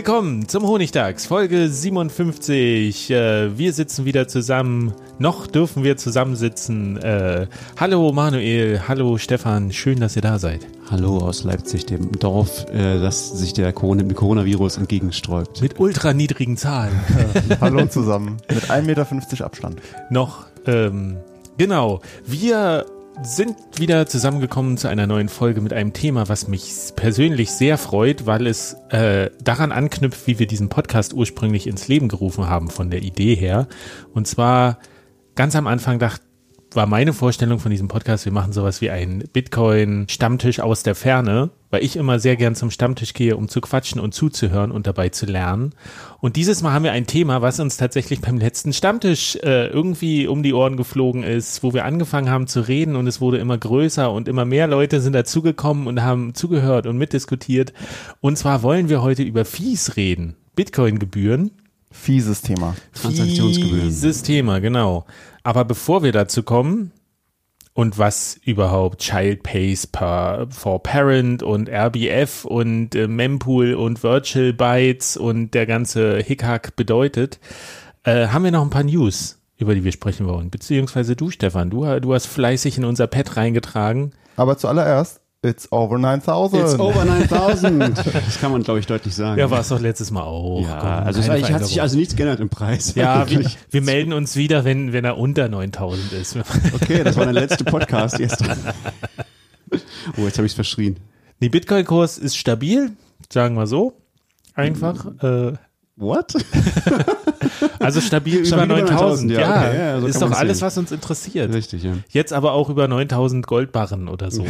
Willkommen zum Honigtags, Folge 57. Äh, wir sitzen wieder zusammen. Noch dürfen wir zusammensitzen. Äh, hallo Manuel, hallo Stefan, schön, dass ihr da seid. Hallo aus Leipzig, dem Dorf, äh, das sich der Corona dem Coronavirus entgegensträubt. Mit ultra niedrigen Zahlen. hallo zusammen. Mit 1,50 Meter Abstand. Noch, ähm, genau. Wir sind wieder zusammengekommen zu einer neuen Folge mit einem Thema, was mich persönlich sehr freut, weil es äh, daran anknüpft, wie wir diesen Podcast ursprünglich ins Leben gerufen haben von der Idee her. Und zwar ganz am Anfang dachte war meine Vorstellung von diesem Podcast, wir machen sowas wie einen Bitcoin-Stammtisch aus der Ferne, weil ich immer sehr gern zum Stammtisch gehe, um zu quatschen und zuzuhören und dabei zu lernen. Und dieses Mal haben wir ein Thema, was uns tatsächlich beim letzten Stammtisch äh, irgendwie um die Ohren geflogen ist, wo wir angefangen haben zu reden und es wurde immer größer und immer mehr Leute sind dazugekommen und haben zugehört und mitdiskutiert. Und zwar wollen wir heute über Fees reden. Bitcoin-Gebühren. Fieses Thema. Transaktionsgebühren. Fieses Thema, genau. Aber bevor wir dazu kommen und was überhaupt Child Pays per, for Parent und RBF und äh, Mempool und Virtual Bytes und der ganze Hickhack bedeutet, äh, haben wir noch ein paar News, über die wir sprechen wollen. Beziehungsweise du, Stefan, du, du hast fleißig in unser Pad reingetragen. Aber zuallererst It's over 9000. It's over 9000. Das kann man, glaube ich, deutlich sagen. Ja, war es doch letztes Mal auch. Ja, Komm, also es hat sich also nichts geändert im Preis. Ja, wir, wir, melden uns wieder, wenn, wenn er unter 9000 ist. Okay, das war der letzte Podcast gestern. Oh, jetzt habe ich es verschrien. Die Bitcoin-Kurs ist stabil, sagen wir so. Einfach. Äh, What? Also stabil, stabil über 9000. Ja, ja, okay, ja so ist doch alles, sehen. was uns interessiert. Richtig, ja. Jetzt aber auch über 9000 Goldbarren oder so.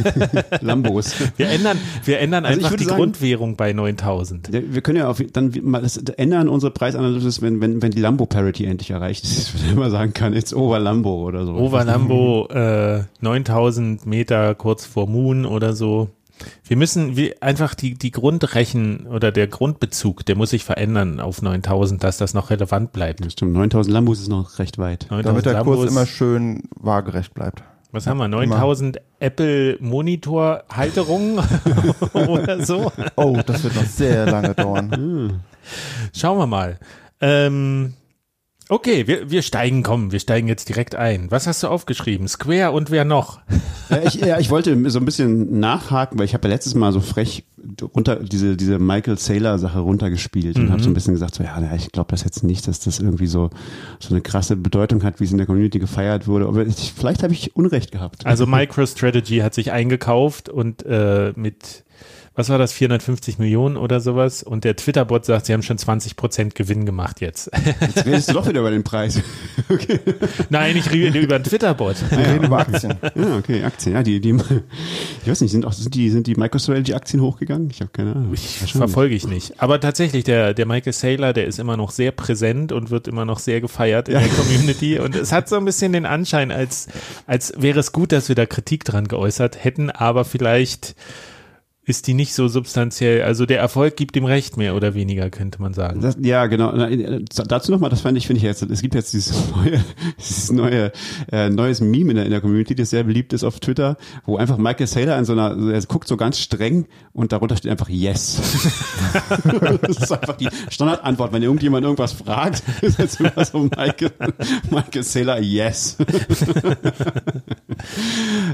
Lambos. Wir ändern, wir ändern also einfach die sagen, Grundwährung bei 9000. Wir können ja auf, dann das ändern unsere Preisanalyse, wenn, wenn, wenn die Lambo Parity endlich erreicht ist, wenn man sagen kann, jetzt over Lambo oder so. Over Lambo, äh, 9000 Meter kurz vor Moon oder so. Wir müssen wir einfach die, die Grundrechen oder der Grundbezug, der muss sich verändern auf 9000, dass das noch relevant bleibt. Das stimmt, 9000 Lambus ist noch recht weit. Damit der Lambus, Kurs immer schön waagerecht bleibt. Was haben wir? 9000 Apple Monitor Halterungen oder so? Oh, das wird noch sehr lange dauern. Schauen wir mal. Ähm, Okay, wir, wir steigen, komm, wir steigen jetzt direkt ein. Was hast du aufgeschrieben? Square und wer noch? Ja, ich, ja, ich wollte so ein bisschen nachhaken, weil ich habe ja letztes Mal so frech runter diese diese Michael Saylor Sache runtergespielt mhm. und habe so ein bisschen gesagt, so ja, ich glaube das jetzt nicht, dass das irgendwie so so eine krasse Bedeutung hat, wie es in der Community gefeiert wurde. Aber ich, vielleicht habe ich Unrecht gehabt. Also MicroStrategy hat sich eingekauft und äh, mit was war das, 450 Millionen oder sowas. Und der Twitter-Bot sagt, sie haben schon 20 Prozent Gewinn gemacht jetzt. Jetzt redest du doch wieder über den Preis. Okay. Nein, ich rede über den Twitter-Bot. Wir reden über Aktien. Ja, okay, Aktien. Ja, die, die, ich weiß nicht, sind auch, sind die, sind die MicroStrategy-Aktien hochgegangen? Ich habe keine Ahnung. Ich verfolge ich nicht. Aber tatsächlich, der, der Michael Saylor, der ist immer noch sehr präsent und wird immer noch sehr gefeiert in ja. der Community. Und es hat so ein bisschen den Anschein, als, als wäre es gut, dass wir da Kritik dran geäußert hätten, aber vielleicht ist die nicht so substanziell. Also der Erfolg gibt ihm recht, mehr oder weniger, könnte man sagen. Das, ja, genau. Na, äh, Dazu nochmal, das fand ich, finde ich jetzt, es gibt jetzt dieses neue, dieses neue, äh, neues Meme in der, in der Community, das sehr beliebt ist auf Twitter, wo einfach Michael Saylor in so einer, er guckt so ganz streng und darunter steht einfach Yes. das ist einfach die Standardantwort. Wenn irgendjemand irgendwas fragt, ist jetzt immer so Michael, Michael Saylor Yes.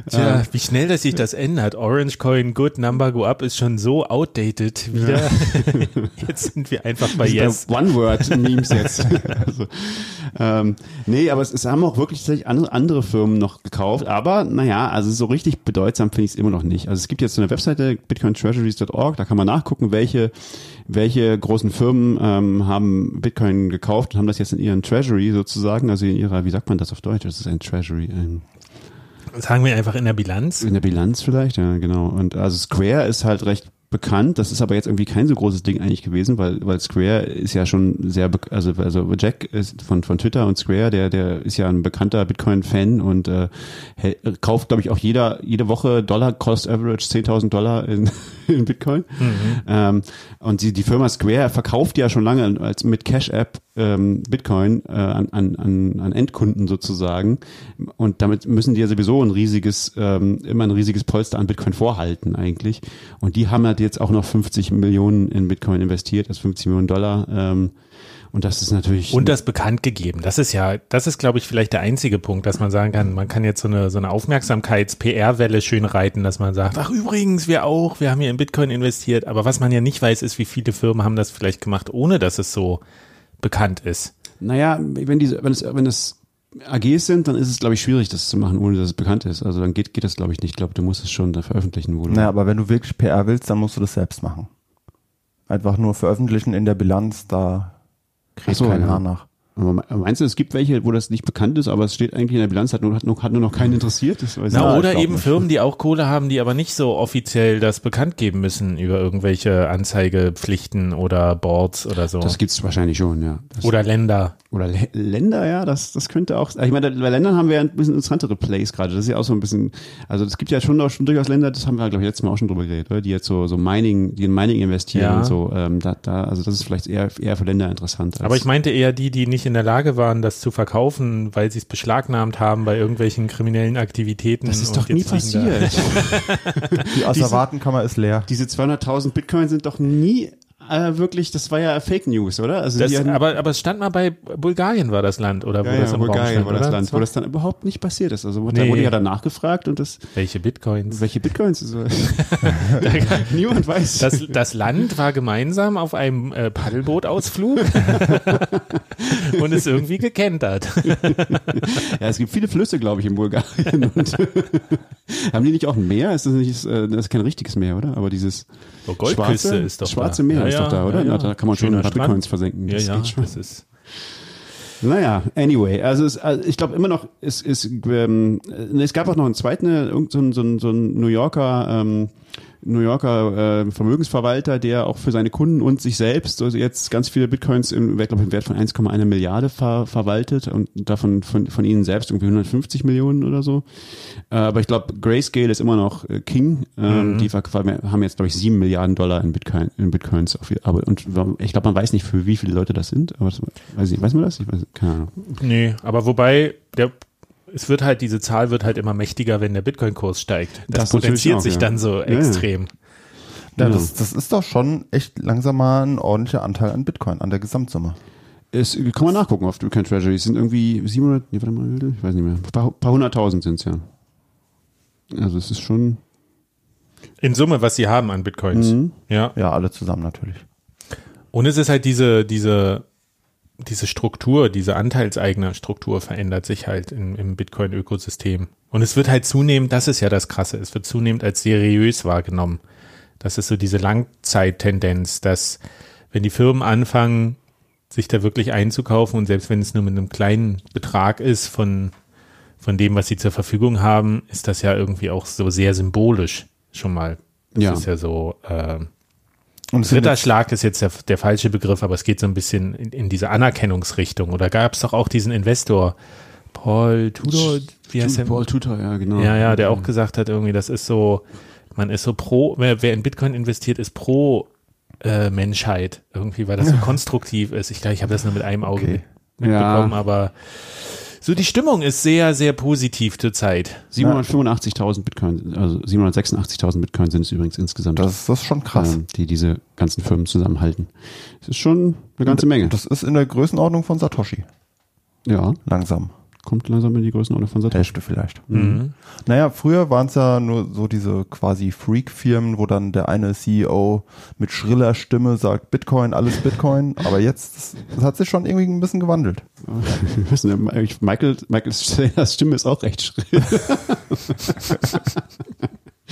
Tja, wie schnell, dass sich das ändert. Orange Coin, Good Number Go Up ist schon so outdated wieder. Jetzt sind wir einfach bei Yes. One-Word-Memes jetzt. also, ähm, nee, aber es, es haben auch wirklich andere, andere Firmen noch gekauft. Aber naja, also so richtig bedeutsam finde ich es immer noch nicht. Also es gibt jetzt so eine Webseite, bitcointreasuries.org, da kann man nachgucken, welche, welche großen Firmen ähm, haben Bitcoin gekauft und haben das jetzt in ihren Treasury sozusagen, also in ihrer, wie sagt man das auf Deutsch? Das ist ein Treasury. Ein Sagen wir einfach in der Bilanz. in der Bilanz vielleicht, ja, genau. Und also Square ist halt recht bekannt. Das ist aber jetzt irgendwie kein so großes Ding eigentlich gewesen, weil, weil Square ist ja schon sehr, also, also Jack ist von, von Twitter und Square, der, der ist ja ein bekannter Bitcoin-Fan und äh, kauft, glaube ich, auch jeder, jede Woche Dollar Cost Average 10.000 Dollar in, in Bitcoin. Ähm, und die, die Firma Square verkauft ja schon lange als mit Cash App ähm, Bitcoin äh, an, an, an, an Endkunden sozusagen. Und damit müssen die ja sowieso ein riesiges, ähm, immer ein riesiges Polster an Bitcoin vorhalten eigentlich. Und die haben halt jetzt auch noch 50 Millionen in Bitcoin investiert, also 50 Millionen Dollar. Ähm, und das ist natürlich. Und das bekannt gegeben. Das ist ja, das ist, glaube ich, vielleicht der einzige Punkt, dass man sagen kann, man kann jetzt so eine, so eine Aufmerksamkeits-PR-Welle schön reiten, dass man sagt, ach übrigens, wir auch, wir haben hier in Bitcoin investiert. Aber was man ja nicht weiß, ist, wie viele Firmen haben das vielleicht gemacht, ohne dass es so bekannt ist. Naja, wenn diese, wenn es, wenn es AGs sind, dann ist es, glaube ich, schwierig, das zu machen, ohne dass es bekannt ist. Also dann geht, geht das, glaube ich, nicht. Ich glaube, du musst es schon da veröffentlichen, wo du. Naja, aber wenn du wirklich PR willst, dann musst du das selbst machen. Einfach nur veröffentlichen in der Bilanz, da kriegt so, kein ja. Haar nach. Meinst du, es gibt welche, wo das nicht bekannt ist, aber es steht eigentlich in der Bilanz, hat nur, hat nur, hat nur noch keinen interessiert? Das weiß ich Na, oder eben nicht. Firmen, die auch Kohle haben, die aber nicht so offiziell das bekannt geben müssen über irgendwelche Anzeigepflichten oder Boards oder so. Das gibt's wahrscheinlich schon, ja. Das, oder Länder. oder Lä- Länder, ja, das, das könnte auch. Ich meine, bei Ländern haben wir ja ein bisschen interessantere Plays gerade. Das ist ja auch so ein bisschen, also es gibt ja schon, auch schon durchaus Länder, das haben wir, glaube ich, letztes Mal auch schon drüber geredet, oder? die jetzt so, so Mining, die in Mining investieren Ja. und so. Ähm, da, da, also das ist vielleicht eher, eher für Länder interessant. Als, Aber ich meinte eher die, die nicht in der Lage waren, das zu verkaufen, weil sie es beschlagnahmt haben bei irgendwelchen kriminellen Aktivitäten. das ist und doch nie da- passiert. Die Asservatenkammer ist leer. Diese 200.000 Bitcoin sind doch nie äh, wirklich, das war ja Fake News, oder? Also Das, hatten- aber, aber es stand mal bei Bulgarien war das Land oder wo ja, das ja, im Raum Bulgarien stand, war das oder? Land, wo das dann überhaupt nicht passiert ist. Also da Nee. wurde ja dann nachgefragt und das, Welche Bitcoins? welche Bitcoins? So. Niemand weiß. Das, das Land war gemeinsam auf einem äh, Paddelbootausflug und ist irgendwie gekentert. ja, es gibt viele Flüsse, glaube ich, in Bulgarien. Und haben die nicht auch ein Meer? Ist das nicht, äh, das ist kein richtiges Meer, oder? Aber dieses So Goldküste schwarze, ist doch schwarze da. Meer Ja, ist doch da, oder? ja, da kann man schon Schöner ein paar Strand. Bitcoins versenken. Ja, Das ja, geht schon. das ist. Naja, anyway, also, es, also ich glaube immer noch, es, es, ähm, äh, es gab auch noch einen zweiten, äh, irgend so ein, so ein, so ein New Yorker, ähm, New Yorker äh, Vermögensverwalter, der auch für seine Kunden und sich selbst also jetzt ganz viele Bitcoins im, ich, im Wert von 1,1 Milliarde ver, verwaltet und davon von, von ihnen selbst irgendwie 150 Millionen oder so. Äh, aber ich glaube, Grayscale ist immer noch äh, King. Ähm, Die ver- ver- haben jetzt, glaube ich, 7 Milliarden Dollar in, Bitcoin, in Bitcoins. Auf, aber, und ich glaube, man weiß nicht, für wie viele Leute das sind. Aber das, weiß ich, weiß man das? Ich weiß, keine Ahnung. Nee, aber wobei, der, es wird halt, diese Zahl wird halt immer mächtiger, wenn der Bitcoin-Kurs steigt. Das, Das potenziert auch, sich ja. dann so ja. extrem. Ja, Ja. das, das ist doch schon echt langsam mal ein ordentlicher Anteil an Bitcoin, an der Gesamtsumme. Es kann man nachgucken auf Bitcoin Treasury. Es sind irgendwie 700, nee, warte mal, ich weiß nicht mehr. Ein paar, paar hunderttausend sind es ja. Also es ist schon, In Summe, was sie haben an Bitcoins. Mhm. Ja. Ja, alle zusammen natürlich. Und es ist halt diese, diese, diese Struktur, diese anteilseigene Struktur verändert sich halt im, im Bitcoin-Ökosystem. Und es wird halt zunehmend, das ist ja das Krasse, es wird zunehmend als seriös wahrgenommen. Das ist so diese Langzeittendenz, dass wenn die Firmen anfangen, sich da wirklich einzukaufen und selbst wenn es nur mit einem kleinen Betrag ist von, von dem, was sie zur Verfügung haben, ist das ja irgendwie auch so sehr symbolisch schon mal. Das Ja. ist ja so, äh, Und jetzt, Ritterschlag ist jetzt der, der falsche Begriff, aber es geht so ein bisschen in, in diese Anerkennungsrichtung. Oder gab es doch auch diesen Investor, Paul Tudor, wie heißt der? Paul Tutor, ja, genau. Ja, ja, der auch gesagt hat, irgendwie, das ist so man ist so pro, wer, wer in Bitcoin investiert, ist pro äh, Menschheit irgendwie, weil das so konstruktiv ist. Ich glaube, ich habe das nur mit einem Auge Okay. mitbekommen, Ja. aber so die Stimmung ist sehr, sehr positiv zurzeit. 785.000 Bitcoin, also 786.000 Bitcoin sind es übrigens insgesamt, Das, das ist schon krass. ähm, die diese ganzen Firmen zusammenhalten. Das ist schon eine ganze Menge. Das ist in der Größenordnung von Satoshi. ja, Langsam. Kommt langsam in die Größenordnung von Satoshi. Hälfte vielleicht. Mhm. Naja, früher waren es ja nur so diese quasi Freak-Firmen, wo dann der eine CEO mit schriller Stimme sagt Bitcoin, alles Bitcoin. Aber jetzt, das, das hat sich schon irgendwie ein bisschen gewandelt. Wir wissen ja, Michael, Michael Saylors Stimme ist auch recht schrill.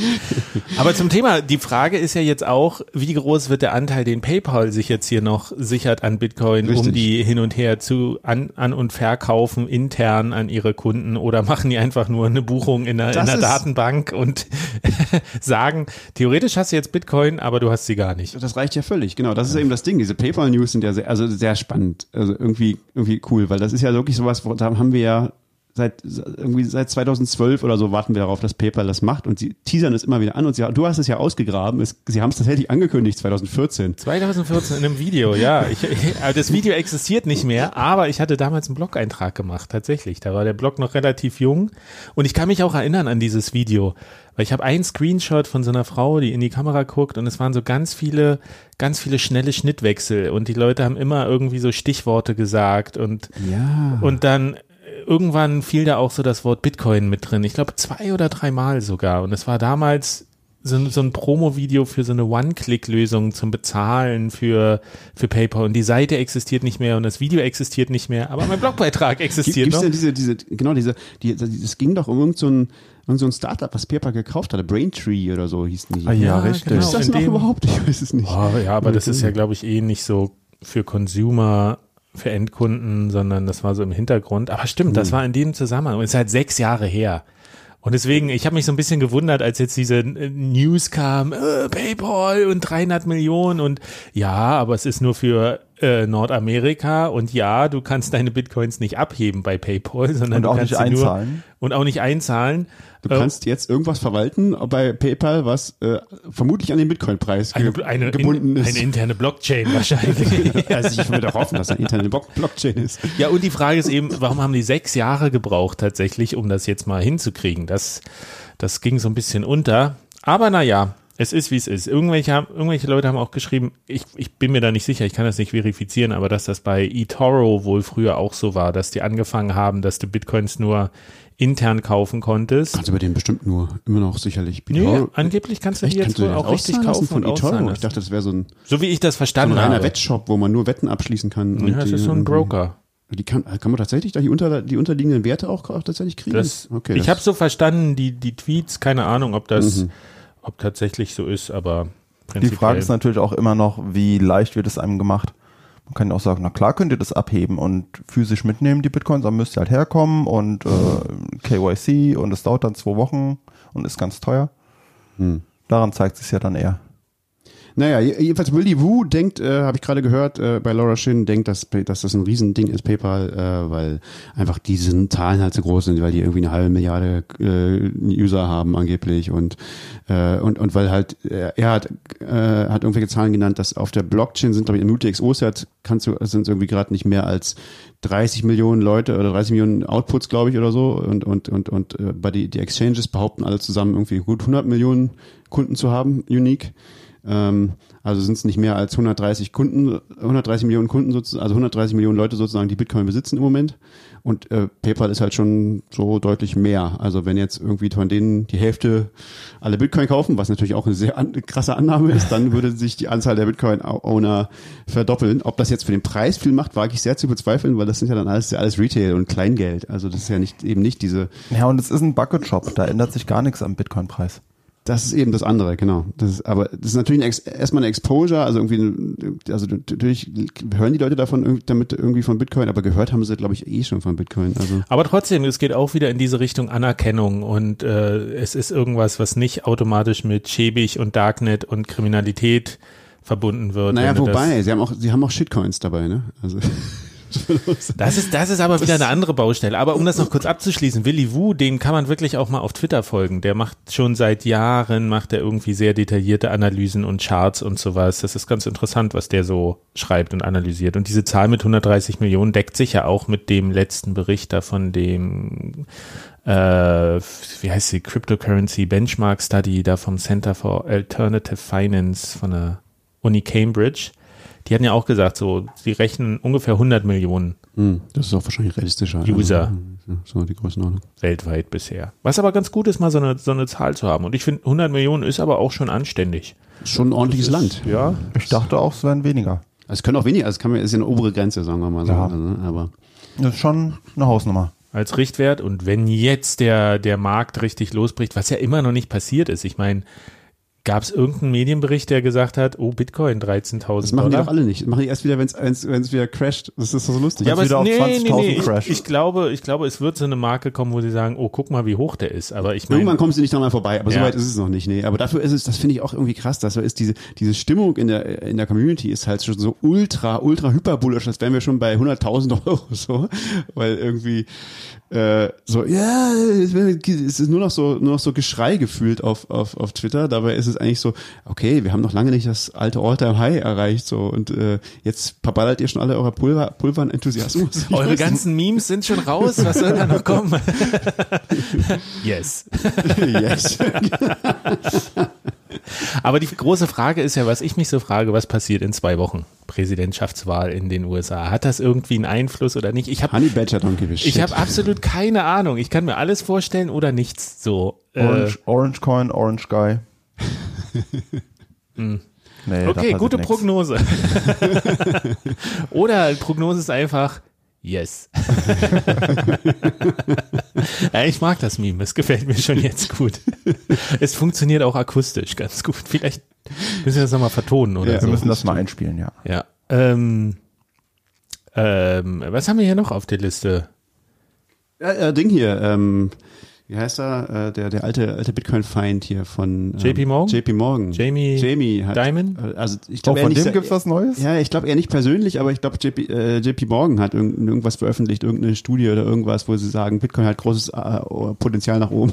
Aber zum Thema, die Frage ist ja jetzt auch, wie groß wird der Anteil, den PayPal sich jetzt hier noch sichert an Bitcoin, um Richtig. die hin und her zu an, an und verkaufen intern an ihre Kunden oder machen die einfach nur eine Buchung in ist- Datenbank und sagen, theoretisch hast du jetzt Bitcoin, aber du hast sie gar nicht. Das reicht ja völlig, genau. Das ist eben das Ding. Diese PayPal-News sind ja sehr, also sehr spannend. Also irgendwie, irgendwie cool, weil das ist ja wirklich sowas, wo, da haben wir ja seit, irgendwie seit 2012 oder so warten wir darauf, dass PayPal das macht und sie teasern es immer wieder an und sie, du hast es ja ausgegraben. Es, sie haben es tatsächlich angekündigt 2014. 2014 in einem Video, ja. Ich, also das Video existiert nicht mehr, aber ich hatte damals einen Blog-Eintrag gemacht, tatsächlich. Da war der Blog noch relativ jung und ich kann mich auch erinnern an dieses Video, weil ich habe einen Screenshot von so einer Frau, die in die Kamera guckt und es waren so ganz viele, ganz viele schnelle Schnittwechsel und die Leute haben immer irgendwie so Stichworte gesagt und Ja. und dann irgendwann fiel da auch so das Wort Bitcoin mit drin. Ich glaube zwei oder dreimal sogar. Und es war damals so, ein- so ein Promo-Video für so eine One-Click-Lösung zum Bezahlen für, für PayPal. Und die Seite existiert nicht mehr und das Video existiert nicht mehr, aber mein Blogbeitrag existiert es noch. denn diese, diese, genau diese, die, es ging doch um irgend so ein, irgend so ein Startup, was PayPal gekauft hatte, Braintree oder so hießen die. Ah ja, Ja, richtig. genau. ist das in noch dem- überhaupt? Ich weiß es nicht. Oh, ja, aber das ist ja, glaube ich, eh nicht so für Consumer, für Endkunden, sondern das war so im Hintergrund. Aber stimmt, das war in dem Zusammenhang. Und es ist halt sechs Jahre her. Und deswegen, ich habe mich so ein bisschen gewundert, als jetzt diese äh, News kam, äh, PayPal und 300 Millionen und ja, aber es ist nur für äh, Nordamerika und ja, du kannst deine Bitcoins nicht abheben bei PayPal, sondern Und du auch kannst nicht sie nur einzahlen. und auch nicht einzahlen. Du Äh, kannst jetzt irgendwas verwalten bei PayPal, was äh, vermutlich an den Bitcoin-Preis eine, ge eine, gebunden in, ist. eine interne Blockchain wahrscheinlich. also ich würde auch hoffen, dass ein interne Block Blockchain ist. Ja, und die Frage ist eben, warum haben die sechs Jahre gebraucht tatsächlich, um das jetzt mal hinzukriegen? Das, das ging so ein bisschen unter. Aber naja, es ist wie es ist. Irgendwelche, haben- irgendwelche Leute haben auch geschrieben, ich, ich bin mir da nicht sicher, ich kann das nicht verifizieren, aber dass das bei eToro wohl früher auch so war, dass die angefangen haben, dass du Bitcoins nur intern kaufen konntest. Kannst du bei denen bestimmt nur immer noch sicherlich. Nee, eToro- angeblich kannst du die jetzt du wohl auch richtig kaufen von eToro? Ich dachte, das wäre so ein, So wie ich das so ein verstanden reiner habe. Wettshop, wo man nur Wetten abschließen kann. und Ja, das ist so ein irgendwie- Broker. Die kann, kann man tatsächlich da die, unter, die unterliegenden Werte auch, auch tatsächlich kriegen? Das, okay, ich habe so verstanden, die, die Tweets, keine Ahnung, ob das, Mhm. Ob tatsächlich so ist, aber Die. Frage ist natürlich auch immer noch, wie leicht wird es einem gemacht? Man kann ja auch sagen, na klar könnt ihr das abheben und physisch mitnehmen, die Bitcoins, dann müsst ihr halt herkommen und äh, KYC und es dauert dann zwei Wochen und ist ganz teuer. Hm. Daran zeigt sich ja dann eher. Naja, je- jedenfalls Willy Wu denkt, äh, habe ich gerade gehört, äh, bei Laura Shin denkt, dass, dass das ein Riesending ist, PayPal, äh, weil einfach diese Zahlen halt so groß sind, weil die irgendwie eine halbe Milliarde äh, User haben angeblich und äh, und und weil halt äh, er hat äh, hat irgendwelche Zahlen genannt, dass auf der Blockchain sind, glaube ich, im UTXO-Set kannst du sind irgendwie gerade nicht mehr als 30 Millionen Leute oder 30 Millionen Outputs, glaube ich, oder so und und und und äh, bei die die Exchanges behaupten alle zusammen irgendwie gut 100 Millionen Kunden zu haben, unique. Ähm, also sind es nicht mehr als 130 Kunden, 130 Millionen Kunden sozusagen, also 130 Millionen Leute sozusagen, die Bitcoin besitzen im Moment. Und äh, PayPal ist halt schon so deutlich mehr. Also wenn jetzt irgendwie von denen die Hälfte alle Bitcoin kaufen, was natürlich auch eine sehr an, krasse Annahme ist, dann würde sich die Anzahl der Bitcoin-Owner verdoppeln. Ob das jetzt für den Preis viel macht, wage ich sehr zu bezweifeln, weil das sind ja dann alles, alles Retail und Kleingeld. Also das ist ja nicht eben nicht diese Ja, und es ist ein Bucket-Shop, da ändert sich gar nichts am Bitcoin-Preis. Das ist eben das andere, genau. Das ist, aber das ist natürlich ein erstmal eine Exposure, also irgendwie, also natürlich hören die Leute davon damit irgendwie von Bitcoin, aber gehört haben sie, glaube ich, eh schon von Bitcoin. Also Aber trotzdem, es geht auch wieder in diese Richtung Anerkennung und äh, es ist irgendwas, was nicht automatisch mit schäbig und Darknet und Kriminalität verbunden wird. naja, wobei, sie haben auch, sie haben auch Shitcoins dabei, ne? Also Das ist, das ist aber wieder eine andere Baustelle. Aber um das noch kurz abzuschließen, Willy Wu, dem kann man wirklich auch mal auf Twitter folgen. Der macht schon seit Jahren, macht er irgendwie sehr detaillierte Analysen und Charts und sowas. Das ist ganz interessant, was der so schreibt und analysiert. Und diese Zahl mit 130 Millionen deckt sich ja auch mit dem letzten Bericht da von dem äh, wie heißt sie, Cryptocurrency Benchmark Study da vom Center for Alternative Finance von der Uni Cambridge. Die hatten ja auch gesagt, so, sie rechnen ungefähr 100 Millionen Hm, Das ist auch wahrscheinlich realistischer. User. Ja, So die Größenordnung. weltweit bisher. Was aber ganz gut ist, mal so eine, so eine Zahl zu haben. Und ich finde, 100 Millionen ist aber auch schon anständig. Schon ein ordentliches Land. Ja. Ich dachte auch, es wären weniger. Also es können auch weniger, es kann, ist ja eine obere Grenze, sagen wir mal so. Ja. Also, ne, aber Das ist schon eine Hausnummer. Als Richtwert. Und wenn jetzt der, der Markt richtig losbricht, was ja immer noch nicht passiert ist. Ich meine, gab es irgendeinen Medienbericht, der gesagt hat, oh, Bitcoin 13.000 das machen die Dollar? doch alle nicht. Das machen die erst wieder, wenn es wieder crasht. Das ist doch so lustig. Ja, aber wieder es, auf nee, nee, 20.000 nee, ich, Crash. ich glaube, ich glaube, es wird so eine Marke kommen, wo sie sagen, oh, guck mal, wie hoch der ist. Aber ich meine, Irgendwann kommst du nicht dran mal vorbei, aber Ja. so weit ist es noch nicht. Nee, aber dafür ist es, das finde ich auch irgendwie krass, dass so ist diese diese Stimmung in der in der Community ist halt schon so ultra ultra hyperbullisch, als wären wir schon bei 100.000 Euro so, weil irgendwie äh, so ja, es ist nur noch so nur noch so Geschrei gefühlt auf auf auf Twitter. Dabei ist es eigentlich so, okay, wir haben noch lange nicht das alte All-Time High erreicht so und äh, jetzt verballert ihr schon alle eurer Pulver Pulvern Enthusiasmus. Eure weiß ganzen Memes sind schon raus. Was soll da noch kommen? yes. yes. Aber die große Frage ist ja, was ich mich so frage, was passiert in zwei Wochen? Präsidentschaftswahl in den USA. Hat das irgendwie einen Einfluss oder nicht? Ich habe Honey Badger ich habe absolut keine Ahnung. Ich kann mir alles vorstellen oder nichts. So. Äh, Orange, Orange Coin, Orange Guy. Nee, da okay, gute nix. Prognose. oder Prognose ist einfach yes. ja, ich mag das Meme. Es gefällt mir schon jetzt gut. Es funktioniert auch akustisch ganz gut. Vielleicht müssen wir das nochmal vertonen oder Ja, so. Wir müssen das mal einspielen, ja. Ja. Ähm, ähm, was haben wir hier noch auf der Liste? Ja, äh, Ding hier, ähm, wie heißt er? Äh, der, der alte, alte Bitcoin-Feind hier von ähm, JP Morgan? JP Morgan. Jamie Jamie hat, Dimon? äh, Also ich Oh, glaube, von er nicht, dem gibt's was Neues? Ja, ich glaube eher nicht persönlich, aber ich glaube, JP, äh, JP Morgan hat irgend, irgendwas veröffentlicht, irgendeine Studie oder irgendwas, wo sie sagen, Bitcoin hat großes äh, Potenzial nach oben.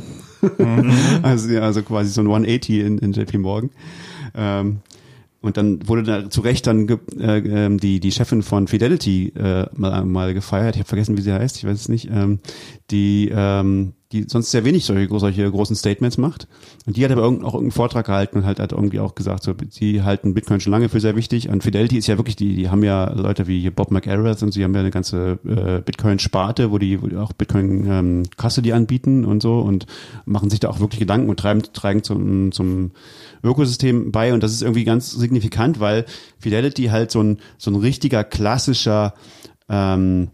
Mhm. also, ja, also quasi so ein 180 in, in JP Morgan. Ähm, und dann wurde da zu Recht dann äh, ähm, die die Chefin von Fidelity äh, mal, mal gefeiert. Ich habe vergessen, wie sie heißt. Ich weiß es nicht. Ähm, die ähm, die sonst sehr wenig solche, solche großen Statements macht. Und die hat aber irgend, auch irgendeinen Vortrag gehalten und halt hat irgendwie auch gesagt, so, sie halten Bitcoin schon lange für sehr wichtig. Und Fidelity ist ja wirklich, die, die haben ja Leute wie Bob McArath und sie haben ja eine ganze äh, Bitcoin-Sparte, wo die, wo die auch Bitcoin ähm, Custody anbieten und so und machen sich da auch wirklich Gedanken und treiben, tragen zum, zum Ökosystem bei. Und das ist irgendwie ganz signifikant, weil Fidelity halt so ein, so ein richtiger klassischer ähm,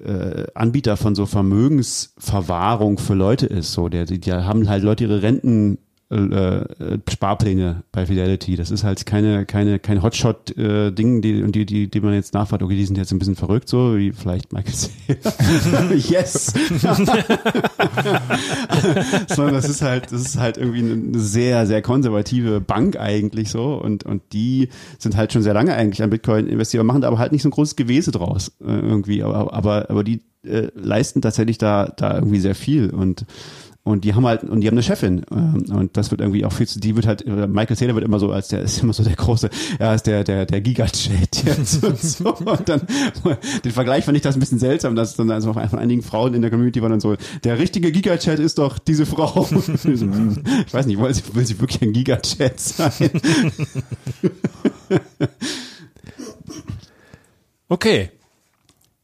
äh, Anbieter von so Vermögensverwahrung für Leute ist. So, der, die, die haben halt Leute ihre Renten äh, äh, Sparpläne bei Fidelity. Das ist halt keine, keine, kein Hotshot-Ding, die, und die, die, die man jetzt nachfragt, okay, die sind jetzt ein bisschen verrückt, so wie vielleicht Michael Saylor. yes! Sondern das ist halt, das ist halt irgendwie eine sehr, sehr konservative Bank eigentlich so und, und die sind halt schon sehr lange eigentlich an Bitcoin investiert, machen da aber halt nicht so ein großes Gewese draus äh, irgendwie, aber, aber, aber die äh, leisten tatsächlich da, da irgendwie sehr viel und und die haben halt, und die haben eine Chefin. ähm, Und das wird irgendwie auch viel zu, die wird halt, äh, Michael Saylor wird immer so als der, ist immer so der große, er ist der, der, der Gigachat jetzt und so. Und dann, den Vergleich fand ich das ein bisschen seltsam, dass dann also von einigen Frauen in der Community waren dann so, der richtige Gigachat ist doch diese Frau. Ich hm, Ich weiß nicht, will sie, will sie wirklich ein Gigachat sein? Okay.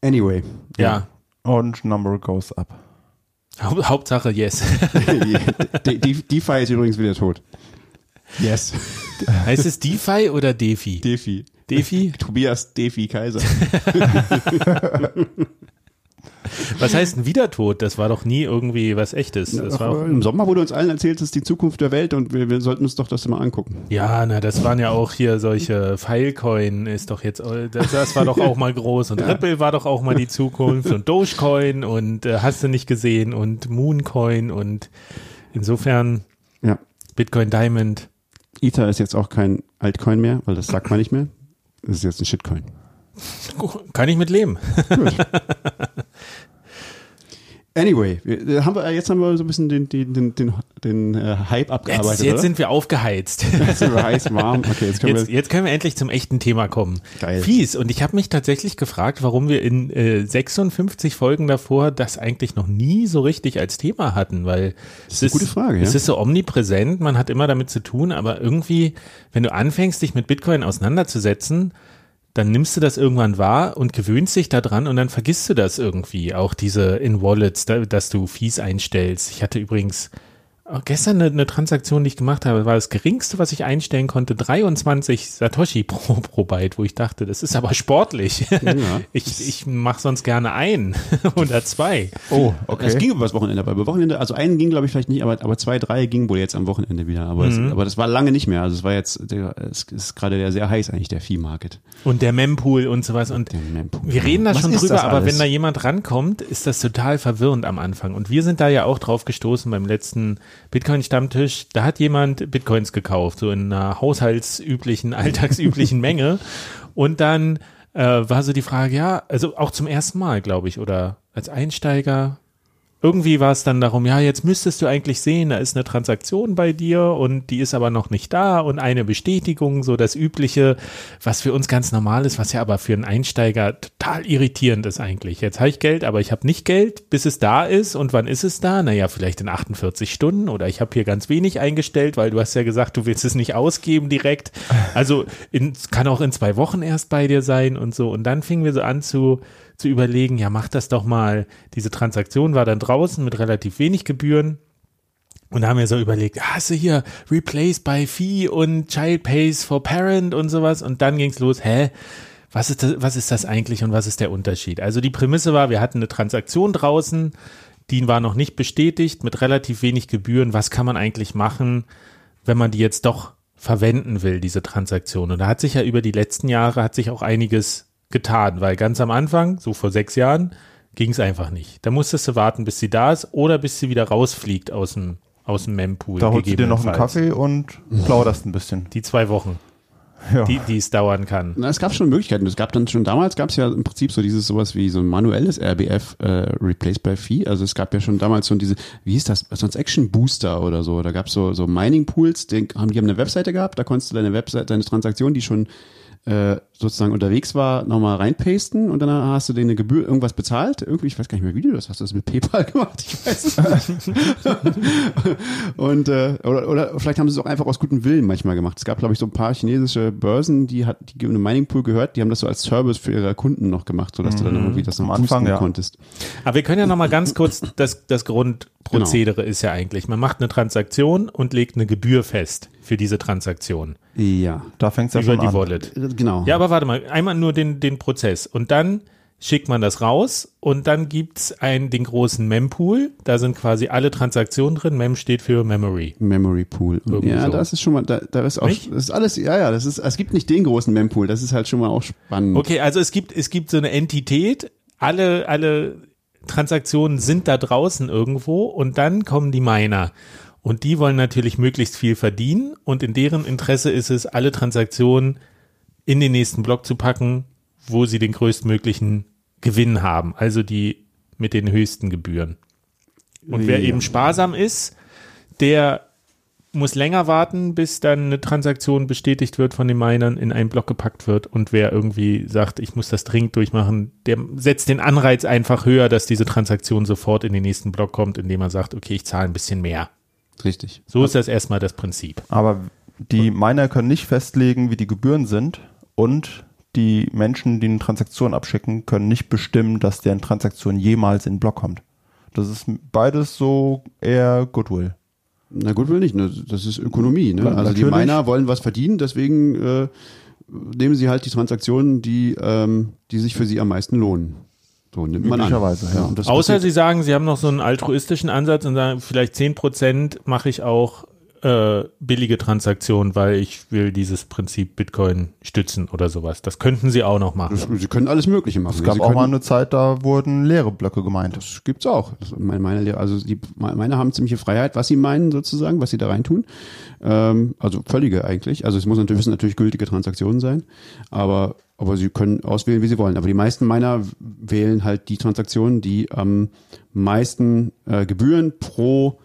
Anyway. Ja. Orange number goes up. Hau Hauptsache yes. De De DeFi ist übrigens wieder tot. Yes. heißt es DeFi oder DeFi? Defi. DeFi? Tobias Defi Kaiser. Was heißt ein Wiedertod? Das war doch nie irgendwie was echtes. Auch, Im Sommer wurde uns allen erzählt, das ist die Zukunft der Welt und wir, wir sollten uns doch das mal angucken. ja, na, das waren ja auch hier solche Filecoin ist doch jetzt, das, das war doch auch mal groß und Ripple war doch auch mal die Zukunft und Dogecoin und äh, hast du nicht gesehen und Mooncoin und insofern Ja. Bitcoin Diamond. Ether ist jetzt auch kein Altcoin mehr, weil das sagt man nicht mehr. Das ist jetzt ein Shitcoin. Kann ich mit leben. Anyway, wir, haben wir, jetzt haben wir so ein bisschen den, den, den, den, den äh, Hype abgearbeitet. Jetzt, jetzt oder? sind wir aufgeheizt. Jetzt sind wir heiß, warm. Okay, jetzt können Jetzt, wir. jetzt können wir endlich zum echten Thema kommen. Geil. Fies. Und ich habe mich tatsächlich gefragt, warum wir in äh, 56 Folgen davor das eigentlich noch nie so richtig als Thema hatten, weil es eine gute Frage, ja. Es ist so omnipräsent, man hat immer damit zu tun, aber irgendwie, wenn du anfängst, dich mit Bitcoin auseinanderzusetzen, dann nimmst du das irgendwann wahr und gewöhnst dich daran und dann vergisst du das irgendwie. Auch diese in Wallets, da, dass du Fees einstellst. Ich hatte übrigens gestern eine, eine Transaktion, die ich gemacht habe, war das geringste, was ich einstellen konnte, 23 Satoshi pro, pro Byte, wo ich dachte, das ist aber sportlich. Ich, ich mache sonst gerne ein oder zwei. Oh, Das okay. ging übers Wochenende, aber über Wochenende, also einen ging glaube ich vielleicht nicht, aber, aber zwei, drei gingen wohl jetzt am Wochenende wieder. Aber, Mhm. es, aber das war lange nicht mehr. Also es war jetzt, der, es ist gerade der sehr heiß eigentlich, der Vieh-Market. Und der Mempool und sowas. Und Der Mempool. wir reden da Was schon drüber, das aber wenn da jemand rankommt, ist das total verwirrend am Anfang. Und wir sind da ja auch drauf gestoßen beim letzten Bitcoin-Stammtisch. Da hat jemand Bitcoins gekauft, so in einer haushaltsüblichen, alltagsüblichen Menge. Und dann äh, war so die Frage, ja, also auch zum ersten Mal, glaube ich, oder als Einsteiger. Irgendwie war es dann darum, ja, jetzt müsstest du eigentlich sehen, da ist eine Transaktion bei dir und die ist aber noch nicht da und eine Bestätigung, so das Übliche, was für uns ganz normal ist, was ja aber für einen Einsteiger total irritierend ist eigentlich. Jetzt habe ich Geld, aber ich habe nicht Geld, bis es da ist und wann ist es da? Naja, vielleicht in 48 Stunden oder ich habe hier ganz wenig eingestellt, weil du hast ja gesagt, du willst es nicht ausgeben direkt. Also in, kann auch in zwei Wochen erst bei dir sein und so. Und dann fingen wir so an zu zu überlegen, ja, mach das doch mal. Diese Transaktion war dann draußen mit relativ wenig Gebühren. Und da haben wir so überlegt, ah, hast du hier Replace by Fee und Child Pays for Parent und sowas. Und dann ging's los, hä? Was ist, das, was ist das eigentlich und was ist der Unterschied? Also die Prämisse war, wir hatten eine Transaktion draußen, die war noch nicht bestätigt mit relativ wenig Gebühren. Was kann man eigentlich machen, wenn man die jetzt doch verwenden will, diese Transaktion? Und da hat sich ja über die letzten Jahre hat sich auch einiges getan, weil ganz am Anfang, so vor sechs Jahren, ging es einfach nicht. Da musstest du warten, bis sie da ist oder bis sie wieder rausfliegt aus dem, aus dem Mempool. Da holst du dir noch einen. Kaffee und plauderst ein bisschen. Die zwei Wochen, Ja. die, die es dauern kann. Na, es gab schon Möglichkeiten. Es gab dann schon damals gab es ja im Prinzip so dieses sowas wie so ein manuelles RBF äh, Replaced by Fee. Also es gab ja schon damals so diese, wie hieß das, sonst Action Booster oder so. Da gab es so, so Mining Pools, die haben, die haben eine Webseite gehabt, da konntest du deine Webseite, deine Transaktion, die schon äh, sozusagen unterwegs war, nochmal reinpasten und dann hast du denen eine Gebühr, irgendwas bezahlt. Irgendwie, ich weiß gar nicht mehr, wie du das hast. Du das mit PayPal gemacht? Ich weiß es nicht. und äh, oder, oder vielleicht haben sie es auch einfach aus gutem Willen manchmal gemacht. Es gab, glaube ich, so ein paar chinesische Börsen, die hat die einem Mining Pool gehört, die haben das so als Service für ihre Kunden noch gemacht, sodass du dann irgendwie das noch Am Anfang, boosten ja. konntest. Aber wir können ja noch mal ganz kurz, das, das Grundprozedere ist ja eigentlich, man macht eine Transaktion und legt eine Gebühr fest für diese Transaktion Ja, Da fängt's ja über schon die an. Wallet. genau. Ja, aber warte mal, einmal nur den, den Prozess. Und dann schickt man das raus und dann gibt's ein, den großen Mempool. Da sind quasi alle Transaktionen drin. Mem steht für Memory. Memory Pool. Irgendwie ja, so. das ist schon mal, da, da ist auch, Nicht? das ist alles, ja, ja, das ist, es gibt nicht den großen Mempool, das ist halt schon mal auch spannend. Okay, also es gibt, es gibt so eine Entität. Alle, alle Transaktionen sind da draußen irgendwo und dann kommen die Miner. Und die wollen natürlich möglichst viel verdienen und in deren Interesse ist es, alle Transaktionen in den nächsten Block zu packen, wo sie den größtmöglichen Gewinn haben, also die mit den höchsten Gebühren. Und wer Ja. eben sparsam ist, der muss länger warten, bis dann eine Transaktion bestätigt wird von den Minern, in einen Block gepackt wird. Und wer irgendwie sagt, ich muss das dringend durchmachen, der setzt den Anreiz einfach höher, dass diese Transaktion sofort in den nächsten Block kommt, indem er sagt, okay, ich zahle ein bisschen mehr. Richtig. So ist das erstmal das Prinzip. Aber die Miner können nicht festlegen, wie die Gebühren sind und die Menschen, die eine Transaktion abschicken, können nicht bestimmen, dass deren Transaktion jemals in den Block kommt. Das ist beides so eher Goodwill. Na gut, will nicht, ne? das ist Ökonomie. Ne? Also die natürlich. Miner wollen was verdienen, deswegen äh, nehmen sie halt die Transaktionen, die, ähm, die sich für sie am meisten lohnen. So nimmt man an. Üblicherweise, ja. Außer passiert- sie sagen, sie haben noch so einen altruistischen Ansatz und sagen, vielleicht 10 Prozent mache ich auch äh, billige Transaktionen, weil ich will dieses Prinzip Bitcoin stützen oder sowas. Das könnten sie auch noch machen. das, sie können alles Mögliche machen. Es gab sie auch können, mal eine Zeit, da wurden leere Blöcke gemeint. Das gibt's auch. Das, meine, meine, also die, meine haben ziemliche Freiheit, was sie meinen sozusagen, was sie da reintun. Ähm, also völlige eigentlich. Also es muss natürlich, müssen natürlich gültige Transaktionen sein. Aber aber sie können auswählen, wie sie wollen. Aber die meisten Miner wählen halt die Transaktionen, die am meisten äh, Gebühren pro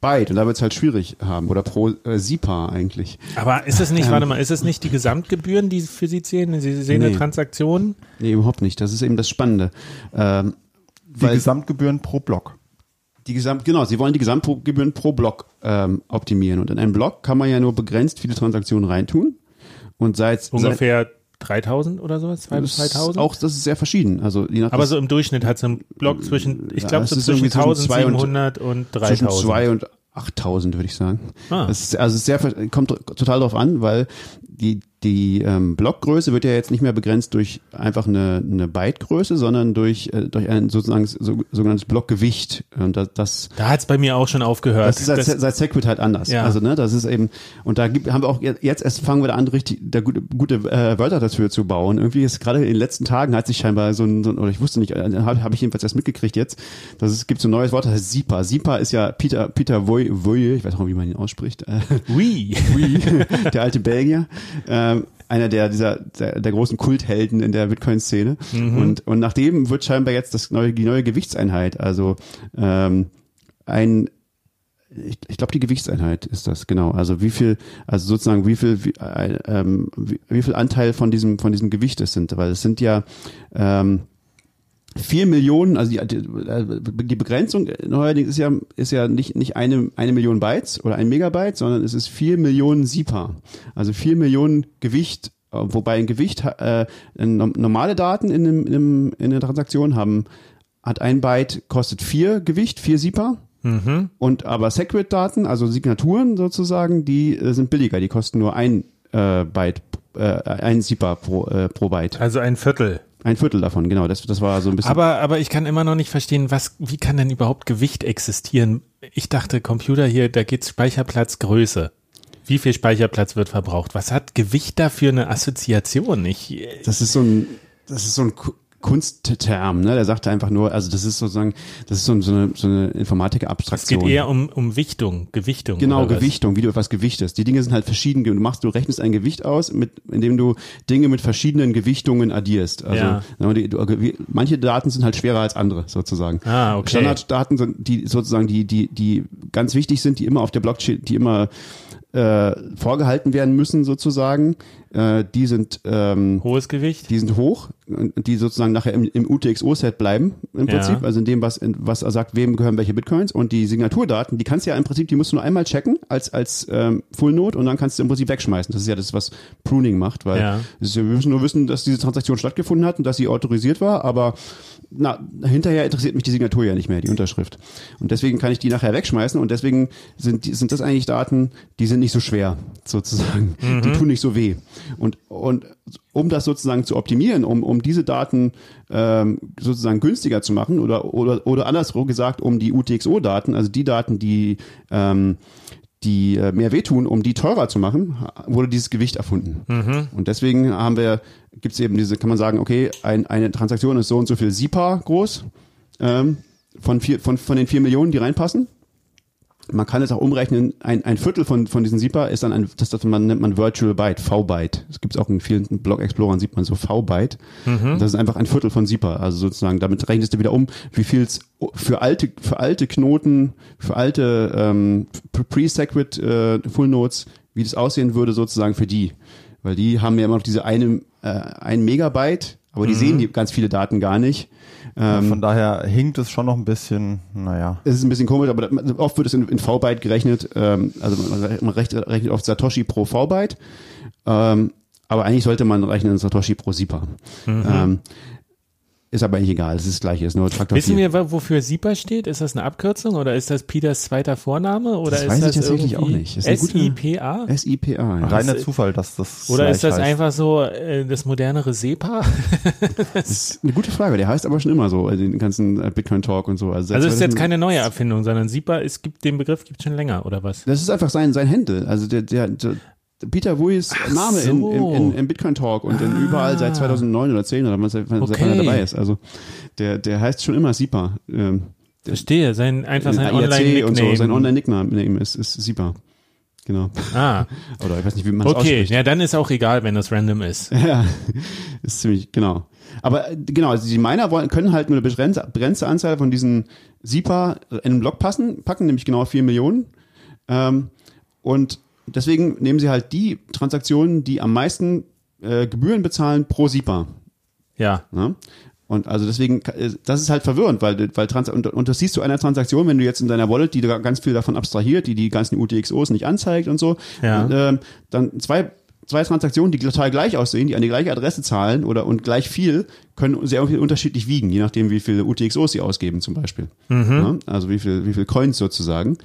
Byte und da wird es halt schwierig haben oder pro äh, SIPA eigentlich. Aber ist es nicht, warte mal, ist es nicht die Gesamtgebühren, die für Sie zählen? Sie sehen eine Nee. Transaktion? Nee, überhaupt nicht. Das ist eben das Spannende. Ähm, Die weil Gesamtgebühren pro Block. die Gesamt, genau, sie wollen die Gesamtgebühren pro Block ähm, optimieren. Und in einen Block kann man ja nur begrenzt viele Transaktionen reintun. Und seit seit, Ungefähr 3000 oder sowas? 2.000 bis das ist 3000? auch das ist sehr verschieden. Also je nach Aber so im Durchschnitt hat so ein Block zwischen, ich Ja, glaube, es so zwischen irgendwie zwischen zwei und- 1700 und zwischen 3000. zwei und 8000 würde ich sagen. Ah. Das ist, also es sehr kommt total drauf an, weil die die ähm, Blockgröße wird ja jetzt nicht mehr begrenzt durch einfach eine, eine Bytegröße, sondern durch äh, durch ein sozusagen so, sogenanntes Blockgewicht. Und das, das Da hat's bei mir auch schon aufgehört. Das ist seit, seit Segwit halt anders. Ja. Also ne, das ist eben und da gibt, haben wir auch jetzt erst fangen wir da an, richtig da gute, gute äh, Wörter dafür zu bauen. Irgendwie ist gerade in den letzten Tagen hat sich scheinbar so ein, so ein oder ich wusste nicht, äh, habe hab ich jedenfalls erst mitgekriegt jetzt, dass es gibt so ein neues Wort, das heißt SIPA. SIPA ist ja Peter Peter Voy, Voy ich weiß auch nicht, wie man ihn ausspricht. Äh, Ui. Oui, der alte Belgier. Ähm, einer der dieser der, der großen Kulthelden in der Bitcoin-Szene. Und und nach dem wird scheinbar jetzt das neue die neue Gewichtseinheit, also ähm, ein ich, ich glaube die Gewichtseinheit ist das genau. Also wie viel, also sozusagen wie viel, wie, äh, ähm, wie, wie viel Anteil von diesem von diesem Gewicht es sind, weil es sind ja ähm, vier Millionen, also die, die, Begrenzung neuerdings ist ja ist ja nicht nicht eine eine Million Bytes oder ein Megabyte, sondern es ist vier Millionen SIPA, also vier Millionen Gewicht, äh, wobei ein Gewicht äh, no- normale Daten in einem, in, einem, in einer Transaktion haben hat ein Byte kostet vier Gewicht, vier SIPA. Und aber Segwit-Daten, also Signaturen sozusagen, die äh, sind billiger. Die kosten nur ein äh, Byte, äh, ein SIPA pro, äh, pro Byte. Also ein Viertel. Ein Viertel davon, genau. Das, das war so ein bisschen. Aber, aber ich kann immer noch nicht verstehen, was, wie kann denn überhaupt Gewicht existieren? Ich dachte, Computer hier, da geht's Speicherplatzgröße. Wie viel Speicherplatz wird verbraucht? Was hat Gewicht da für eine Assoziation? Ich, das ist so ein, das ist so ein Kunstterm, ne? Der sagte einfach nur, also das ist sozusagen, das ist so, so eine, so eine es Informatik-Abstraktion. geht eher um, um Wichtung, Gewichtung. Genau, oder was? Gewichtung, wie du etwas gewichtest. Die Dinge sind halt verschieden. Du machst, du rechnest ein Gewicht aus, mit, indem du Dinge mit verschiedenen Gewichtungen addierst. Also Ja. die, du, manche Daten sind halt schwerer als andere, sozusagen. Ah, okay. Standarddaten sind, die sozusagen die, die, die ganz wichtig sind, die immer auf der Blockchain, die immer äh, vorgehalten werden müssen, sozusagen. Äh, die sind ähm, Hohes Gewicht? die sind hoch und die sozusagen nachher im, im UTXO-Set bleiben im Ja. Prinzip, also in dem, was, in, was er sagt, wem gehören welche Bitcoins und die Signaturdaten, die kannst du ja im Prinzip, die musst du nur einmal checken als, als ähm, Full Node und dann kannst du im Prinzip wegschmeißen. Das ist ja das, was Pruning macht, weil Ja. ist ja, wir müssen nur wissen, dass diese Transaktion stattgefunden hat und dass sie autorisiert war, aber na, hinterher interessiert mich die Signatur ja nicht mehr, die Unterschrift. Und deswegen kann ich die nachher wegschmeißen und deswegen sind, sind das eigentlich Daten, die sind nicht so schwer, sozusagen. Die tun nicht so weh. Und, und um das sozusagen zu optimieren, um, um diese Daten ähm, sozusagen günstiger zu machen oder, oder, oder andersrum gesagt, um die UTXO-Daten, also die Daten, die ähm, die äh, mehr wehtun, um die teurer zu machen, wurde dieses Gewicht erfunden. Und deswegen haben wir, gibt es eben diese, kann man sagen, okay, ein, eine Transaktion ist so und so viel SIPA groß, ähm, von, vier, von, von den vier Millionen, die reinpassen. Man kann es auch umrechnen, ein, ein Viertel von, von diesen SIPA ist dann ein, das, das man nennt man Virtual Byte, V-Byte. Das gibt es auch in vielen Block-Explorern, sieht man so V-Byte. Und Das ist einfach ein Viertel von SIPA. Also sozusagen, damit rechnest du wieder um, wie viel es für alte, für alte Knoten, für alte ähm, Pre-Segwit äh, Full Nodes, wie das aussehen würde sozusagen für die. Weil die haben ja immer noch diese eine, äh, ein Megabyte, aber die sehen die ganz viele Daten gar nicht. Ähm, Von daher hinkt es schon noch ein bisschen, naja. es ist ein bisschen komisch, aber oft wird es in, in V-Byte gerechnet. Ähm, also man, rechnet oft Satoshi pro V-Byte. Ähm, aber eigentlich sollte man rechnen Satoshi pro SIPA. Ähm, ist aber eigentlich egal, es ist das gleiche, es ist nur Faktor Wissen 4. wir, wofür SIPA steht? Ist das eine Abkürzung oder ist das Peters zweiter Vorname? Oder Das ist weiß ich das tatsächlich irgendwie auch nicht. Ist SIPA? SIPA. Ja. Reiner ist- Zufall, dass das Oder ist das heißt. einfach so äh, das modernere SEPA? Das ist eine gute Frage, der heißt aber schon immer so, äh, den ganzen äh, Bitcoin-Talk und so. Also, Also ist 2000 jetzt keine neue Erfindung, sondern SIPA, es gibt den Begriff gibt schon länger oder was? Das ist einfach sein, sein Händel. Also der, der, der Peter Wuis Name in, so. in, in, im Bitcoin Talk und in überall seit 2009 oder 10 oder wann, seit wann Okay. er dabei ist. Also der, der heißt schon immer SIPA. Ähm, Verstehe, sein einfach sein und so, sein Online-Nickname. Online-Nickname ist, ist SIPA. Genau. Ah, Oder ich weiß nicht, wie man es okay. Ja, dann ist auch egal, wenn das random ist. Ja, ist ziemlich, genau. Aber äh, genau, also die Miner wollen, können halt nur eine begrenzte, begrenzte Anzahl von diesen SIPA in einen Block passen, packen, nämlich genau 4 Millionen. Ähm, und deswegen nehmen sie halt die Transaktionen, die am meisten äh, Gebühren bezahlen pro SIPA. Ja. Ne? Und also deswegen, äh, das ist halt verwirrend, weil, weil Trans und, und das siehst du einer Transaktion, wenn du jetzt in deiner Wallet, die da ganz viel davon abstrahiert, die die ganzen UTXOs nicht anzeigt und so, Ja. ähm, dann zwei, zwei Transaktionen, die total gleich aussehen, die an die gleiche Adresse zahlen oder und gleich viel, können sehr unterschiedlich wiegen, je nachdem, wie viele UTXOs sie ausgeben zum Beispiel. Ja? Also wie viel, wie viel Coins sozusagen.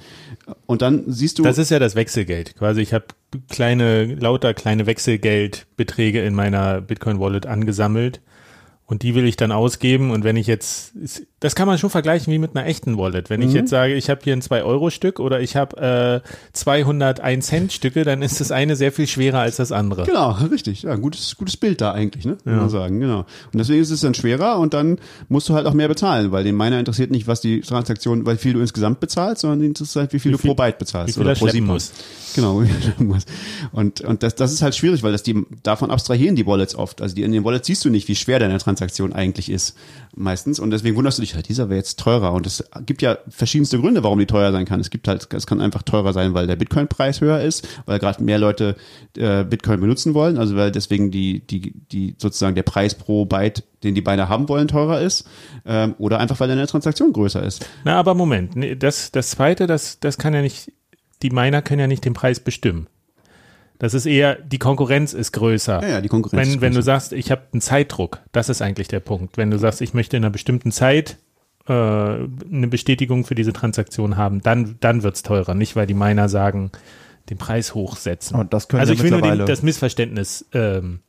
Und dann siehst du. Das ist ja das Wechselgeld. Quasi, ich habe kleine, lauter kleine Wechselgeldbeträge in meiner Bitcoin-Wallet angesammelt und die will ich dann ausgeben. Und wenn ich jetzt, das kann man schon vergleichen wie mit einer echten Wallet. Wenn Mhm. ich jetzt sage, ich habe hier ein 2-Euro-Stück oder ich habe äh, 201 Cent-Stücke, dann ist das eine sehr viel schwerer als das andere. Genau, richtig. Ja, gutes, gutes Bild da eigentlich, ne? Kann man sagen, genau. Und deswegen ist es dann schwerer und dann musst du halt auch mehr bezahlen, weil den Miner interessiert nicht, was die Transaktion, weil viel du insgesamt bezahlst, sondern den interessiert halt, wie viel, Wie viel- du pro Byte bezahlst. wie viel er pro schleppen SIPA. muss. Genau. Und, und das, das ist halt schwierig, weil das die, davon abstrahieren die Wallets oft. Also die, in den Wallets siehst du nicht, wie schwer deine Transaktion eigentlich ist. Meistens. Und deswegen wunderst du dich halt, dieser wäre jetzt teurer. Und es gibt ja verschiedenste Gründe, warum die teuer sein kann. Es gibt halt, es kann einfach teurer sein, weil der Bitcoin-Preis höher ist, weil gerade mehr Leute äh, Bitcoin benutzen wollen, also weil deswegen die, die, die sozusagen der Preis pro Byte, den die beide haben wollen, teurer ist, ähm, oder einfach weil deine Transaktion größer ist. Na, aber Moment, das, das zweite, das, das kann ja nicht, die Miner können ja nicht den Preis bestimmen. Das ist eher, die Konkurrenz ist größer. Ja, ja, die Konkurrenz Wenn, ist wenn du größer. sagst, ich habe einen Zeitdruck, das ist eigentlich der Punkt. Wenn du sagst, ich möchte in einer bestimmten Zeit äh, eine Bestätigung für diese Transaktion haben, dann, dann wird's teurer. Nicht, weil die Miner sagen, den Preis hochsetzen. Und das können also ja ich will nur den, das Missverständnis ähm,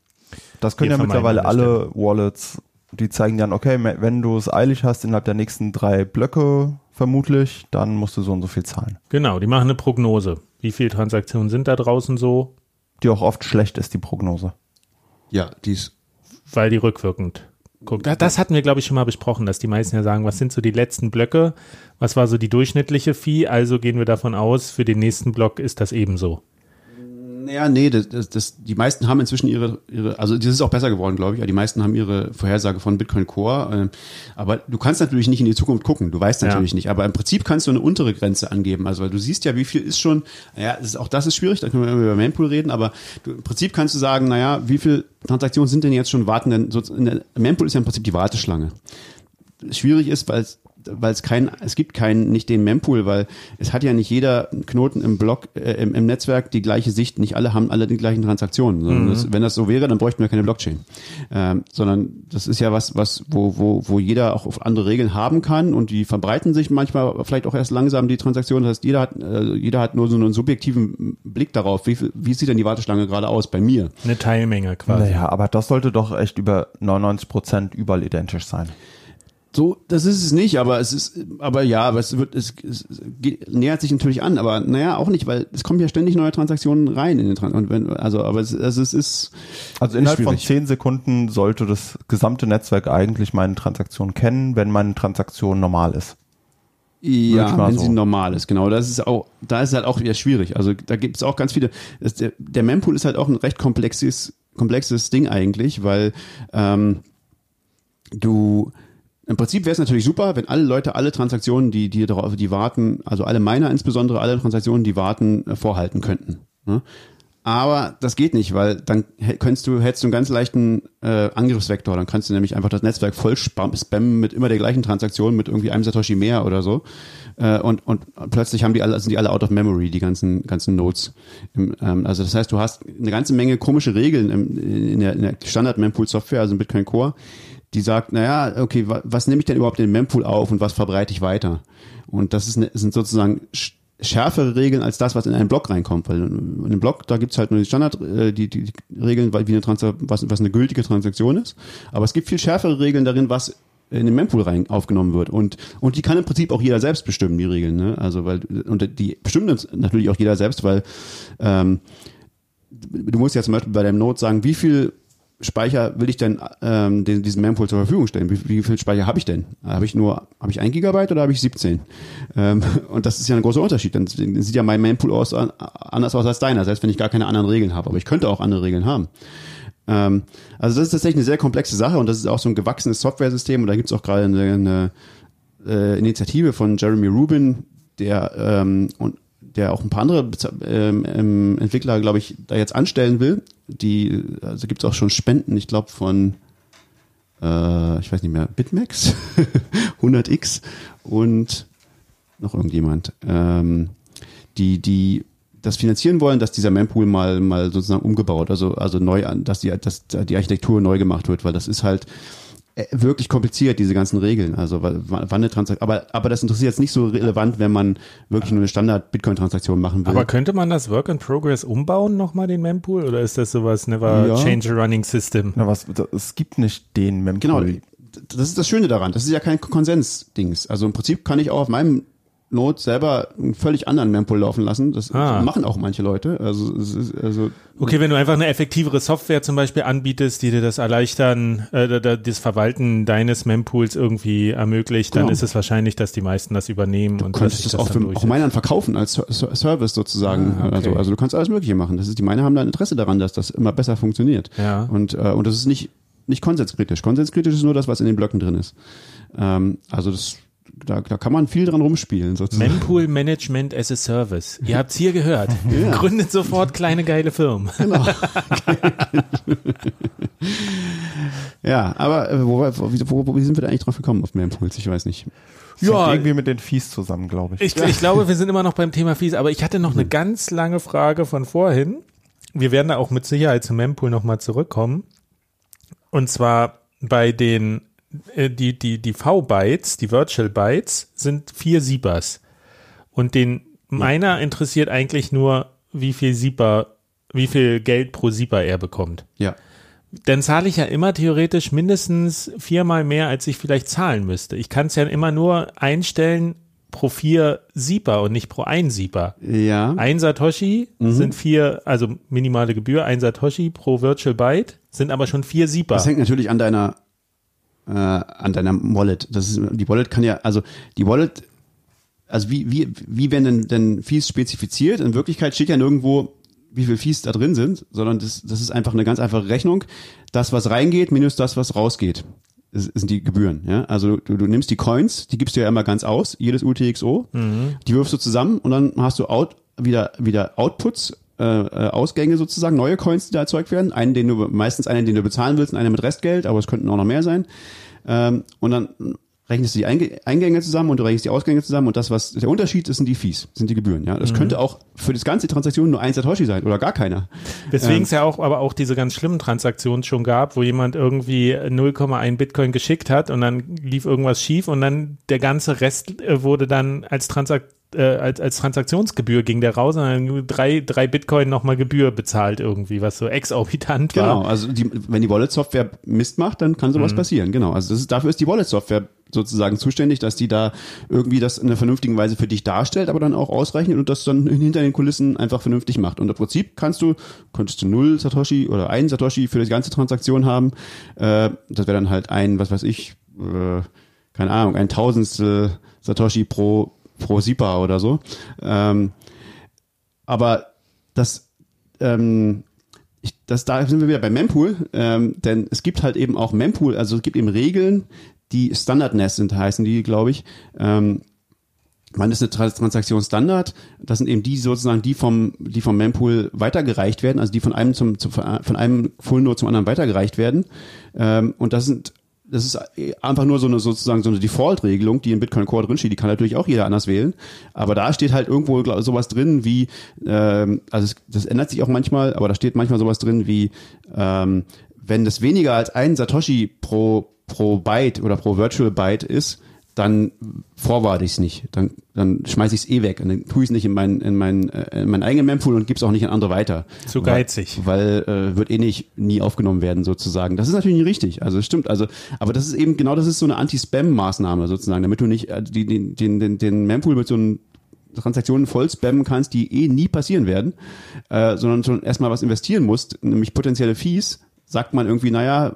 Das können ja mittlerweile alle Wallets, die zeigen dann, okay, wenn du es eilig hast innerhalb der nächsten drei Blöcke vermutlich, dann musst du so und so viel zahlen. Genau, die machen eine Prognose. Wie viele Transaktionen sind da draußen so? Die auch oft schlecht ist, die Prognose. Ja, die ist weil die rückwirkend guckt. Da- Das hatten wir, glaube ich, schon mal besprochen, dass die meisten ja sagen, was sind so die letzten Blöcke? Was war so die durchschnittliche Fee? Also gehen wir davon aus, für den nächsten Block ist das ebenso. Ja, nee, das, das, das, die meisten haben inzwischen ihre, ihre, also das ist auch besser geworden, glaube ich. aber Die meisten haben ihre Vorhersage von Bitcoin Core. Äh, aber du kannst natürlich nicht in die Zukunft gucken. Du weißt natürlich Ja. nicht. Aber im Prinzip kannst du eine untere Grenze angeben. Also weil du siehst ja, wie viel ist schon. Ja, ist, auch das ist schwierig. Da können wir über Mempool reden. Aber du, im Prinzip kannst du sagen, naja, wie viel Transaktionen sind denn jetzt schon warten? Denn so, Mempool ist ja im Prinzip die Warteschlange schwierig ist, weil es weil es kein, es gibt keinen, nicht den Mempool, weil es hat ja nicht jeder Knoten im Block, äh, im, im Netzwerk die gleiche Sicht, nicht alle haben alle die gleichen Transaktionen. Sondern das, wenn das so wäre, dann bräuchten wir keine Blockchain. Ähm, sondern das ist ja was, was, wo, wo, wo jeder auch auf andere Regeln haben kann und die verbreiten sich manchmal vielleicht auch erst langsam die Transaktionen. Das heißt, jeder hat, äh, jeder hat nur so einen subjektiven Blick darauf, wie, viel, wie sieht denn die Warteschlange gerade aus bei mir? Eine Teilmenge quasi. Naja, aber das sollte doch echt über 99 Prozent überall identisch sein. So, das ist es nicht, aber es ist, aber ja, aber es wird, es, es geht, nähert sich natürlich an, aber naja, auch nicht, weil es kommen ja ständig neue Transaktionen rein in den Trans und wenn, also, aber es, also es ist, Also innerhalb von schwierig. 10 Sekunden sollte das gesamte Netzwerk eigentlich meine Transaktion kennen, wenn meine Transaktion normal ist. Ja, wenn so. sie normal ist, genau. Das ist auch, da ist es halt auch wieder schwierig. Also da gibt es auch ganz viele. Das, der, der Mempool ist halt auch ein recht komplexes, komplexes Ding eigentlich, weil ähm, du im Prinzip wäre es natürlich super, wenn alle Leute alle Transaktionen, die, die darauf, die warten, also alle Miner insbesondere, alle Transaktionen, die warten, äh, vorhalten könnten. Ne? Aber das geht nicht, weil dann könntest du, hättest du einen ganz leichten äh, Angriffsvektor. Dann kannst du nämlich einfach das Netzwerk voll spam spammen mit immer der gleichen Transaktion, mit irgendwie einem Satoshi mehr oder so. Äh, und, und plötzlich haben die alle, sind die alle out of memory, die ganzen, ganzen Nodes. Im, ähm, also das heißt, du hast eine ganze Menge komische Regeln im, in der, in der Standard-Mempool-Software, also im Bitcoin Core, die sagt, naja, okay, wa, was nehme ich denn überhaupt in den Mempool auf und was verbreite ich weiter? Und das ist eine, sind sozusagen sch- schärfere Regeln als das, was in einen Block reinkommt. Weil in einem Block, da gibt's halt nur die Standard, äh, die, die, Regeln, wie eine was, was eine gültige Transaktion ist. Aber es gibt viel schärfere Regeln darin, was in den Mempool rein aufgenommen wird. Und, und die kann im Prinzip auch jeder selbst bestimmen, die Regeln. Ne? Also, weil, und die bestimmt natürlich auch jeder selbst, weil ähm, du musst ja zum Beispiel bei deinem Node sagen, wie viel Speicher will ich denn ähm, den, diesen Mempool zur Verfügung stellen? Wie, wie viel Speicher habe ich denn? Habe ich nur, habe ich ein Gigabyte oder habe ich 17? Ähm, und das ist ja ein großer Unterschied. Dann sieht ja mein Mempool aus, an, anders aus als deiner, selbst wenn ich gar keine anderen Regeln habe. Aber ich könnte auch andere Regeln haben. Ähm, also das ist tatsächlich eine sehr komplexe Sache und das ist auch so ein gewachsenes Software-System und da gibt es auch gerade eine, eine äh, Initiative von Jeremy Rubin, der ähm, und der auch ein paar andere ähm, ähm, Entwickler, glaube ich, da jetzt anstellen will. Die, also gibt es auch schon Spenden, ich glaube von, äh, ich weiß nicht mehr, Bitmax, 100x und noch irgendjemand, ähm, die, die das finanzieren wollen, dass dieser Mempool mal, mal sozusagen umgebaut, also, also neu an, dass die, dass die Architektur neu gemacht wird, weil das ist halt, äh, wirklich kompliziert, diese ganzen Regeln. Also wann eine Transaktion, aber, aber das interessiert jetzt nicht so relevant, wenn man wirklich nur eine Standard-Bitcoin-Transaktion machen will. Aber könnte man das Work in Progress umbauen, nochmal den Mempool? Oder ist das sowas, never ja. change a running system? Na, was, es gibt nicht den Mempool. Genau, das ist das Schöne daran. Das ist ja kein Konsens-Dings. Also im Prinzip kann ich auch auf meinem Node selber einen völlig anderen Mempool laufen lassen. Das ah. machen auch manche Leute. Also, also okay, wenn du einfach eine effektivere Software zum Beispiel anbietest, die dir das Erleichtern, äh, das Verwalten deines Mempools irgendwie ermöglicht, genau. dann ist es wahrscheinlich, dass die meisten das übernehmen du und könntest das auch für, auch Minern verkaufen als Service sozusagen. Ah, okay. Also, also du kannst alles Mögliche machen. Das ist die Miner haben da ein Interesse daran, dass das immer besser funktioniert. Ja. Und äh, und das ist nicht nicht konsenskritisch. Konsenskritisch ist nur das, was in den Blöcken drin ist. Ähm, also das da, da kann man viel dran rumspielen sozusagen. Mempool Management as a Service. Ihr habt's hier gehört. Ja. Gründet sofort kleine geile Firmen. Genau. ja, aber äh, wo, wo, wo, wie sind wir da eigentlich drauf gekommen auf Mempools? Ich weiß nicht. Ja, irgendwie mit den Fees zusammen, glaube ich. ich. Ich glaube, wir sind immer noch beim Thema Fees, aber ich hatte noch eine ganz lange Frage von vorhin. Wir werden da auch mit Sicherheit zum Mempool nochmal zurückkommen. Und zwar bei den die, die, die V-Bytes, die Virtual Bytes, sind vier Siebers. Und den meiner interessiert eigentlich nur, wie viel Sieber, wie viel Geld pro Sieber er bekommt. Ja. Dann zahle ich ja immer theoretisch mindestens viermal mehr, als ich vielleicht zahlen müsste. Ich kann es ja immer nur einstellen pro vier Sieber und nicht pro ein Sieber. Ja. Ein Satoshi mhm. sind vier, also minimale Gebühr, ein Satoshi pro Virtual Byte sind aber schon vier Sieber. Das hängt natürlich an deiner äh, an deiner Wallet. Das ist, die Wallet kann ja, also die Wallet, also wie, wie, wie werden denn, denn Fees spezifiziert? In Wirklichkeit steht ja nirgendwo, wie viel Fees da drin sind, sondern das, das ist einfach eine ganz einfache Rechnung. Das, was reingeht, minus das, was rausgeht, sind die Gebühren. Ja? Also du, du nimmst die Coins, die gibst du ja immer ganz aus, jedes UTXO, mhm. die wirfst du zusammen und dann hast du out, wieder, wieder Outputs äh, äh, Ausgänge sozusagen, neue Coins, die da erzeugt werden. Einen, den du, meistens einen, den du bezahlen willst und einen mit Restgeld, aber es könnten auch noch mehr sein. Ähm, und dann rechnest du die Eingänge zusammen und du rechnest die Ausgänge zusammen und das, was der Unterschied ist, sind die Fees, sind die Gebühren. Ja, das mhm. könnte auch für das ganze Transaktion nur ein Satoshi sein oder gar keiner. Deswegen ähm, es ja auch, aber auch diese ganz schlimmen Transaktionen schon gab, wo jemand irgendwie 0,1 Bitcoin geschickt hat und dann lief irgendwas schief und dann der ganze Rest äh, wurde dann als Transaktion äh, als, als Transaktionsgebühr ging der raus und dann drei, drei Bitcoin nochmal Gebühr bezahlt irgendwie, was so exorbitant war. Genau, also die, wenn die Wallet-Software Mist macht, dann kann sowas mhm. passieren, genau. Also ist, dafür ist die Wallet-Software sozusagen zuständig, dass die da irgendwie das in einer vernünftigen Weise für dich darstellt, aber dann auch ausrechnet und das dann hinter den Kulissen einfach vernünftig macht. Und im Prinzip kannst du, könntest du null Satoshi oder einen Satoshi für die ganze Transaktion haben. Äh, das wäre dann halt ein, was weiß ich, äh, keine Ahnung, ein Tausendstel Satoshi pro pro SIPA oder so. Ähm, aber das, ähm, ich, das, da sind wir wieder bei Mempool, ähm, denn es gibt halt eben auch Mempool, also es gibt eben Regeln, die Standardness sind, heißen die, glaube ich. Ähm, man ist eine Transaktion Standard. Das sind eben die sozusagen, die vom, die vom Mempool weitergereicht werden, also die von einem zum, zum von einem Full Node zum anderen weitergereicht werden. Ähm, und das sind das ist einfach nur so eine sozusagen so eine Default-Regelung, die in Bitcoin Core drin steht. Die kann natürlich auch jeder anders wählen. Aber da steht halt irgendwo glaub, sowas drin wie, ähm, also es, das ändert sich auch manchmal, aber da steht manchmal sowas drin wie, ähm, wenn das weniger als ein Satoshi pro pro Byte oder pro Virtual Byte ist, dann forward ich es nicht. Dann, dann schmeiße ich es eh weg. Und dann tue ich es nicht in meinen in mein, äh, in meinen eigenen Mempool und gebe es auch nicht an andere weiter. Zu geizig. Weil, weil äh, wird eh nicht nie aufgenommen werden sozusagen. Das ist natürlich nicht richtig. Also stimmt. Also, aber das ist eben genau das ist so eine Anti-Spam-Maßnahme sozusagen, damit du nicht äh, die, den, den, den, den Mempool mit so einem Transaktionen voll spammen kannst, die eh nie passieren werden, äh, sondern schon erstmal was investieren musst, nämlich potenzielle Fees, sagt man irgendwie, naja,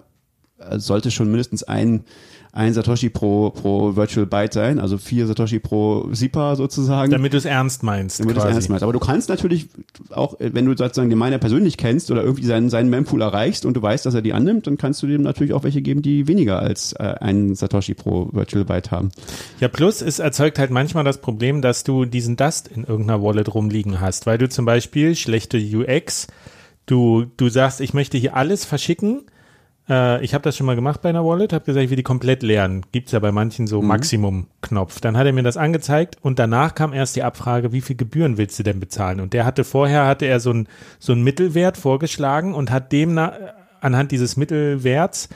es sollte schon mindestens ein, ein Satoshi pro, pro Virtual Byte sein, also vier Satoshi pro SIPA sozusagen. Damit du es ernst meinst. Damit du es ernst meinst. Aber du kannst natürlich auch, wenn du sozusagen den Miner persönlich kennst oder irgendwie seinen, seinen Mempool erreichst und du weißt, dass er die annimmt, dann kannst du dem natürlich auch welche geben, die weniger als äh, einen Satoshi pro Virtual Byte haben. Ja, plus es erzeugt halt manchmal das Problem, dass du diesen Dust in irgendeiner Wallet rumliegen hast, weil du zum Beispiel schlechte UX, du, du sagst, ich möchte hier alles verschicken. Äh, ich habe das schon mal gemacht bei einer Wallet, habe gesagt, ich will die komplett leeren. Gibt's ja bei manchen so Maximum-Knopf. Dann hat er mir das angezeigt und danach kam erst die Abfrage, wie viel Gebühren willst du denn bezahlen? Und der hatte vorher, hatte er so ein so ein Mittelwert vorgeschlagen und hat dem anhand dieses Mittelwerts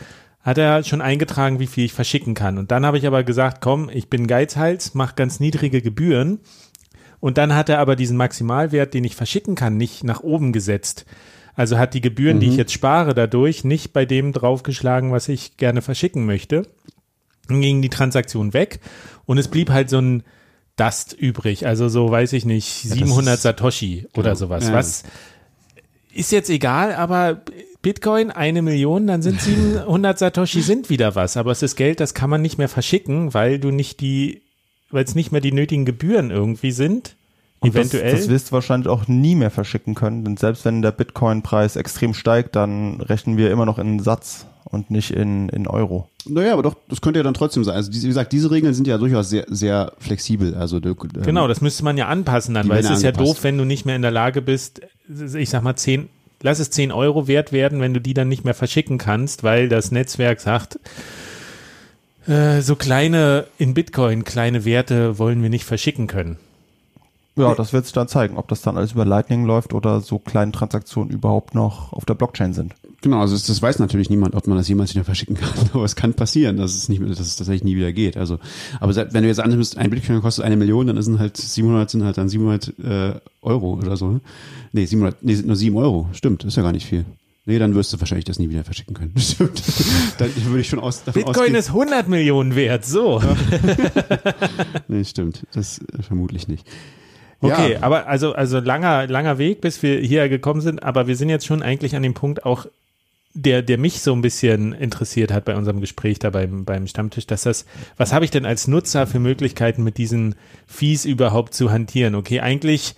hat er schon eingetragen, wie viel ich verschicken kann. Und dann habe ich aber gesagt, komm, ich bin Geizhals, mach ganz niedrige Gebühren. Und dann hat er aber diesen Maximalwert, den ich verschicken kann, nicht nach oben gesetzt. Also hat die Gebühren, die ich jetzt spare, dadurch nicht bei dem draufgeschlagen, was ich gerne verschicken möchte. Dann ging die Transaktion weg und es blieb halt so ein Dust übrig. Also so, weiß ich nicht, 700 ist- Satoshi oder genau. sowas. Ja. Was ist jetzt egal, aber Bitcoin eine Million, dann sind 700 Satoshi sind wieder was. Aber es ist Geld, das kann man nicht mehr verschicken, weil du nicht die, weil es nicht mehr die nötigen Gebühren irgendwie sind. Und eventuell. Das, das wirst du wahrscheinlich auch nie mehr verschicken können, denn selbst wenn der Bitcoin-Preis extrem steigt, dann rechnen wir immer noch in Satz und nicht in, in Euro. Naja, aber doch, das könnte ja dann trotzdem sein. Also diese, wie gesagt, diese Regeln sind ja durchaus sehr, sehr flexibel. Also ähm, Genau, das müsste man ja anpassen dann, weil es ist ja doof, wenn du nicht mehr in der Lage bist, ich sag mal 10, lass es 10 Euro wert werden, wenn du die dann nicht mehr verschicken kannst, weil das Netzwerk sagt, äh, so kleine, in Bitcoin, kleine Werte wollen wir nicht verschicken können. Ja, das wird sich dann zeigen, ob das dann alles über Lightning läuft oder so kleine Transaktionen überhaupt noch auf der Blockchain sind. Genau, also das, weiß natürlich niemand, ob man das jemals wieder verschicken kann. Aber es kann passieren, dass es nicht, mehr- dass es tatsächlich nie wieder geht. Also, aber wenn du jetzt annimmst, ein Bitcoin kostet eine Million, dann sind halt 700 sind halt dann 700 äh, Euro oder so. ne? Nee, 700, nee, sind nur 7 Euro. Stimmt, ist ja gar nicht viel. Nee, dann wirst du wahrscheinlich das nie wieder verschicken können. Stimmt. dann würde ich schon aus, davon Bitcoin ausgehen. ist 100 Millionen wert, so. Nee, stimmt. Das äh, vermutlich nicht. Okay, Ja. aber also, also langer, langer Weg, bis wir hier gekommen sind, aber wir sind jetzt schon eigentlich an dem Punkt auch, der, der mich so ein bisschen interessiert hat bei unserem Gespräch da beim, beim Stammtisch, dass das, was habe ich denn als Nutzer für Möglichkeiten mit diesen Fees überhaupt zu hantieren? Okay, eigentlich,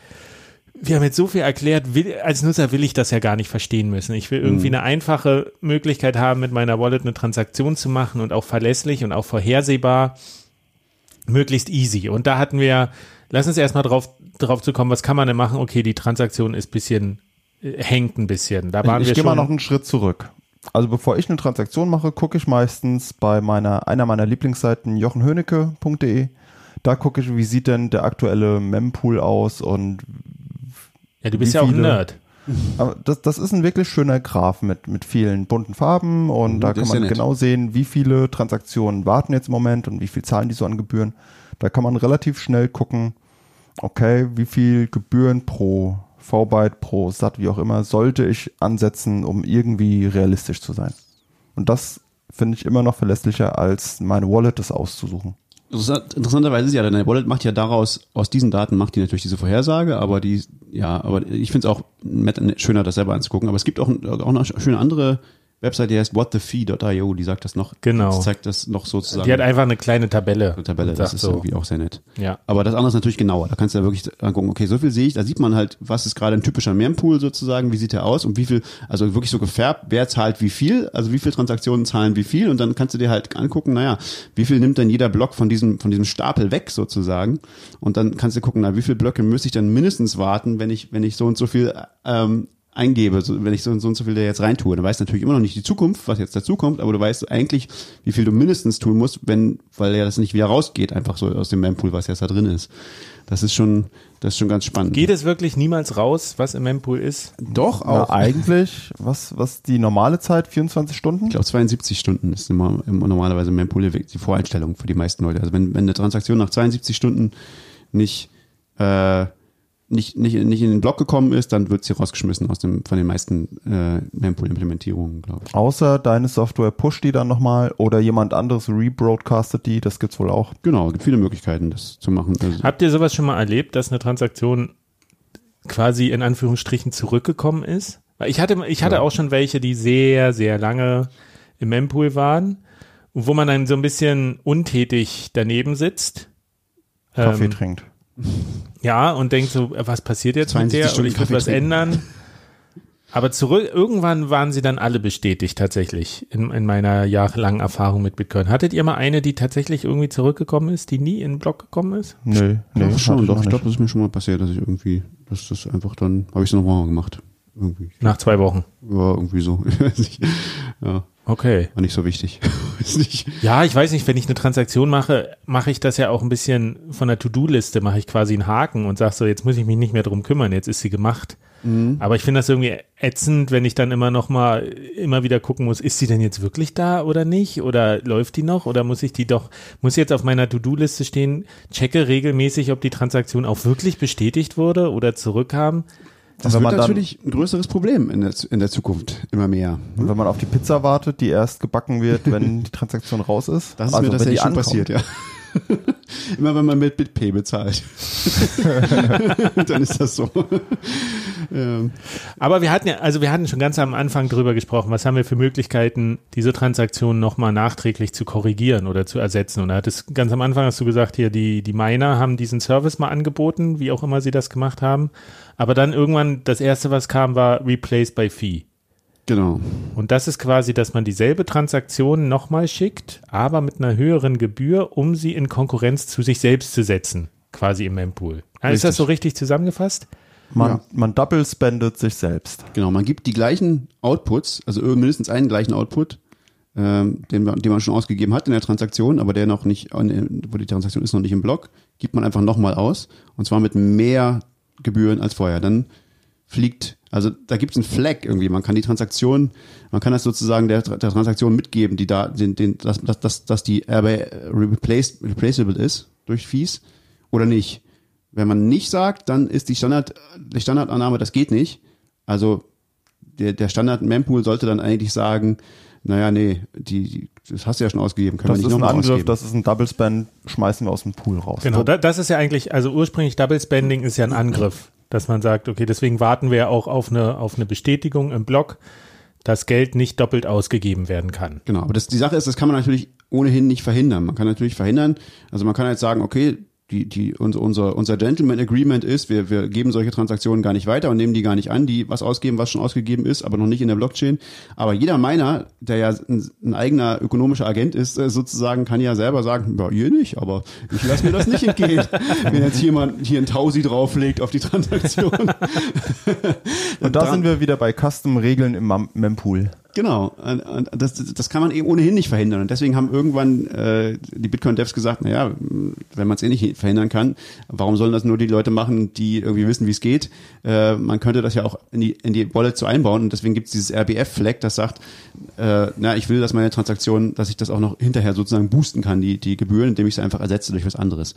wir haben jetzt so viel erklärt, will, als Nutzer will ich das ja gar nicht verstehen müssen. Ich will irgendwie eine einfache Möglichkeit haben, mit meiner Wallet eine Transaktion zu machen und auch verlässlich und auch vorhersehbar möglichst easy. Und da hatten wir, lass uns erstmal drauf, drauf zu kommen, was kann man denn machen? Okay, die Transaktion ist bisschen, äh, hängt ein bisschen. Da waren ich wir gehe mal noch einen Schritt zurück. Also bevor ich eine Transaktion mache, gucke ich meistens bei meiner einer meiner Lieblingsseiten jochenhönecke.de. Da gucke ich, wie sieht denn der aktuelle Mempool aus und ja, du bist ja auch ein Nerd. aber das, das ist ein wirklich schöner Graph mit, mit vielen bunten Farben und Mhm, da kann ja man nett. genau sehen, wie viele Transaktionen warten jetzt im Moment und wie viel zahlen die so an Gebühren. Da kann man relativ schnell gucken, okay, wie viel Gebühren pro V-Byte, pro SAT, wie auch immer, sollte ich ansetzen, um irgendwie realistisch zu sein. Und das finde ich immer noch verlässlicher, als meine Wallet das auszusuchen. Interessant- Interessanterweise ist ja, deine Wallet macht ja daraus, aus diesen Daten macht die natürlich diese Vorhersage, aber die, ja, aber ich finde es auch schöner, das selber anzugucken. Aber es gibt auch, auch eine schöne andere Website, die heißt whatthefee.io, die sagt das noch. Genau. Das zeigt das noch sozusagen. Die hat einfach eine kleine Tabelle. eine Tabelle, das ist so, irgendwie auch sehr nett. Ja. Aber das andere ist natürlich genauer. Da kannst du ja wirklich angucken, okay, so viel sehe ich, da sieht man halt, was ist gerade ein typischer Mempool sozusagen, wie sieht der aus und wie viel, also wirklich so gefärbt, wer zahlt wie viel, also wie viele Transaktionen zahlen wie viel und dann kannst du dir halt angucken, naja, wie viel nimmt denn jeder Block von diesem, von diesem Stapel weg sozusagen und dann kannst du gucken, na, wie viele Blöcke müsste ich dann mindestens warten, wenn ich, wenn ich so und so viel ähm, eingebe, so, wenn ich so und so und so viel da jetzt reintue. Dann weißt du natürlich immer noch nicht die Zukunft, was jetzt dazu kommt, aber du weißt eigentlich, wie viel du mindestens tun musst, wenn, weil ja das nicht wieder rausgeht, einfach so aus dem Mempool, was jetzt da drin ist. Das ist schon, das ist schon ganz spannend. Geht es wirklich niemals raus, was im Mempool ist? Doch Na, auch. eigentlich, was, was die normale Zeit, 24 Stunden? Ich glaube, 72 Stunden ist immer, immer normalerweise im Mempool die Voreinstellung für die meisten Leute. Also wenn, wenn eine Transaktion nach 72 Stunden nicht, äh, nicht, nicht, nicht in den Block gekommen ist, dann wird sie rausgeschmissen aus dem, von den meisten äh, Mempool-Implementierungen, glaube ich. Außer deine Software pusht die dann nochmal oder jemand anderes rebroadcastet die, das gibt's wohl auch. Genau, es gibt viele Möglichkeiten, das zu machen. Also, Habt ihr sowas schon mal erlebt, dass eine Transaktion quasi in Anführungsstrichen zurückgekommen ist? Ich hatte, ich hatte auch schon welche, die sehr, sehr lange im Mempool waren wo man dann so ein bisschen untätig daneben sitzt. Kaffee Ähm, trinkt. Ja, und denkt so, was passiert jetzt mit 72 der? Und ich Kaffee was trinken. ändern. Aber zurück, irgendwann waren sie dann alle bestätigt tatsächlich in, in meiner jahrelangen Erfahrung mit Bitcoin. Hattet ihr mal eine, die tatsächlich irgendwie zurückgekommen ist, die nie in den Block gekommen ist? Nö, nee, doch, schon, doch, ich glaube, das ist mir schon mal passiert, dass ich irgendwie, dass das einfach dann, habe ich es nochmal gemacht. Irgendwie. Nach zwei Wochen. Ja, irgendwie so. Ja, Okay. war nicht so wichtig. Weiß nicht. Ja, ich weiß nicht, wenn ich eine Transaktion mache, mache ich das ja auch ein bisschen von der To-Do-Liste, mache ich quasi einen Haken und sage so, jetzt muss ich mich nicht mehr drum kümmern, jetzt ist sie gemacht. Aber ich finde das irgendwie ätzend, wenn ich dann immer noch mal immer wieder gucken muss, ist sie denn jetzt wirklich da oder nicht? Oder läuft die noch? Oder muss ich die doch, muss jetzt auf meiner To-Do-Liste stehen, checke regelmäßig, ob die Transaktion auch wirklich bestätigt wurde oder zurückkam? Das wird man dann- natürlich ein größeres Problem in der, in der Zukunft, immer mehr. Und wenn man auf die Pizza wartet, die erst gebacken wird, wenn die Transaktion raus ist. Das ist also mir tatsächlich schon ankommt. passiert, ja. Immer wenn man mit BitPay bezahlt. Dann ist das so. ähm, Aber wir hatten ja, also wir hatten schon ganz am Anfang drüber gesprochen, was haben wir für Möglichkeiten, diese Transaktion nochmal nachträglich zu korrigieren oder zu ersetzen. Und da hat es ganz am Anfang hast du gesagt, hier, die, die Miner haben diesen Service mal angeboten, wie auch immer sie das gemacht haben. Aber dann irgendwann, das erste, was kam, war Replace by Fee. Genau. Und das ist quasi, dass man dieselbe Transaktion nochmal schickt, aber mit einer höheren Gebühr, um sie in Konkurrenz zu sich selbst zu setzen, quasi im Mempool. Ja, Ist das so richtig zusammengefasst? Man, Ja. man double spendet sich selbst. Genau, man gibt die gleichen Outputs, also mindestens einen gleichen Output, ähm, den, man- den man schon ausgegeben hat in der Transaktion, aber der noch nicht, wo die Transaktion ist noch nicht im Block, gibt man einfach nochmal aus und zwar mit mehr Gebühren als vorher. Dann fliegt, also da gibt es einen Flag irgendwie, man kann die Transaktion, man kann das sozusagen der, der Transaktion mitgeben, die da, den, den, dass, dass, dass, dass die RB replace, replaceable ist durch Fees oder nicht. Wenn man nicht sagt, dann ist die Standard, die Standardannahme, das geht nicht. Also der, der Standard-Mempool sollte dann eigentlich sagen, naja, nee, die, die, das hast du ja schon ausgegeben, können Das wir ist nicht ein nochmal Angriff, ausgeben. das ist ein Double Spend, schmeißen wir aus dem Pool raus. Genau, da, das ist ja eigentlich, also ursprünglich Double Spending ist ja ein Angriff, dass man sagt, okay, deswegen warten wir auch auf eine, auf eine Bestätigung im Block, dass Geld nicht doppelt ausgegeben werden kann. Genau, aber das, die Sache ist, das kann man natürlich ohnehin nicht verhindern. Man kann natürlich verhindern, also man kann jetzt sagen, okay, die, die, unser, unser, unser Gentleman Agreement ist, wir, wir geben solche Transaktionen gar nicht weiter und nehmen die gar nicht an, die was ausgeben, was schon ausgegeben ist, aber noch nicht in der Blockchain. Aber jeder Miner, der ja ein, ein eigener ökonomischer Agent ist, äh, sozusagen, kann ja selber sagen, ja, ihr nicht, aber ich lasse mir das nicht entgehen, wenn jetzt jemand hier ein Tausi drauflegt auf die Transaktion. Und da sind wir wieder bei Custom-Regeln im Mem- Mempool. Genau, das, das kann man eben ohnehin nicht verhindern. Und deswegen haben irgendwann äh, die Bitcoin-Devs gesagt, naja, wenn man es eh nicht verhindern kann, warum sollen das nur die Leute machen, die irgendwie wissen, wie es geht? Äh, man könnte das ja auch in die, in die Wallet so einbauen. Und deswegen gibt es dieses RBF-Flag, das sagt, äh, na, ich will, dass meine Transaktion, dass ich das auch noch hinterher sozusagen boosten kann, die, die Gebühren, indem ich sie einfach ersetze durch was anderes.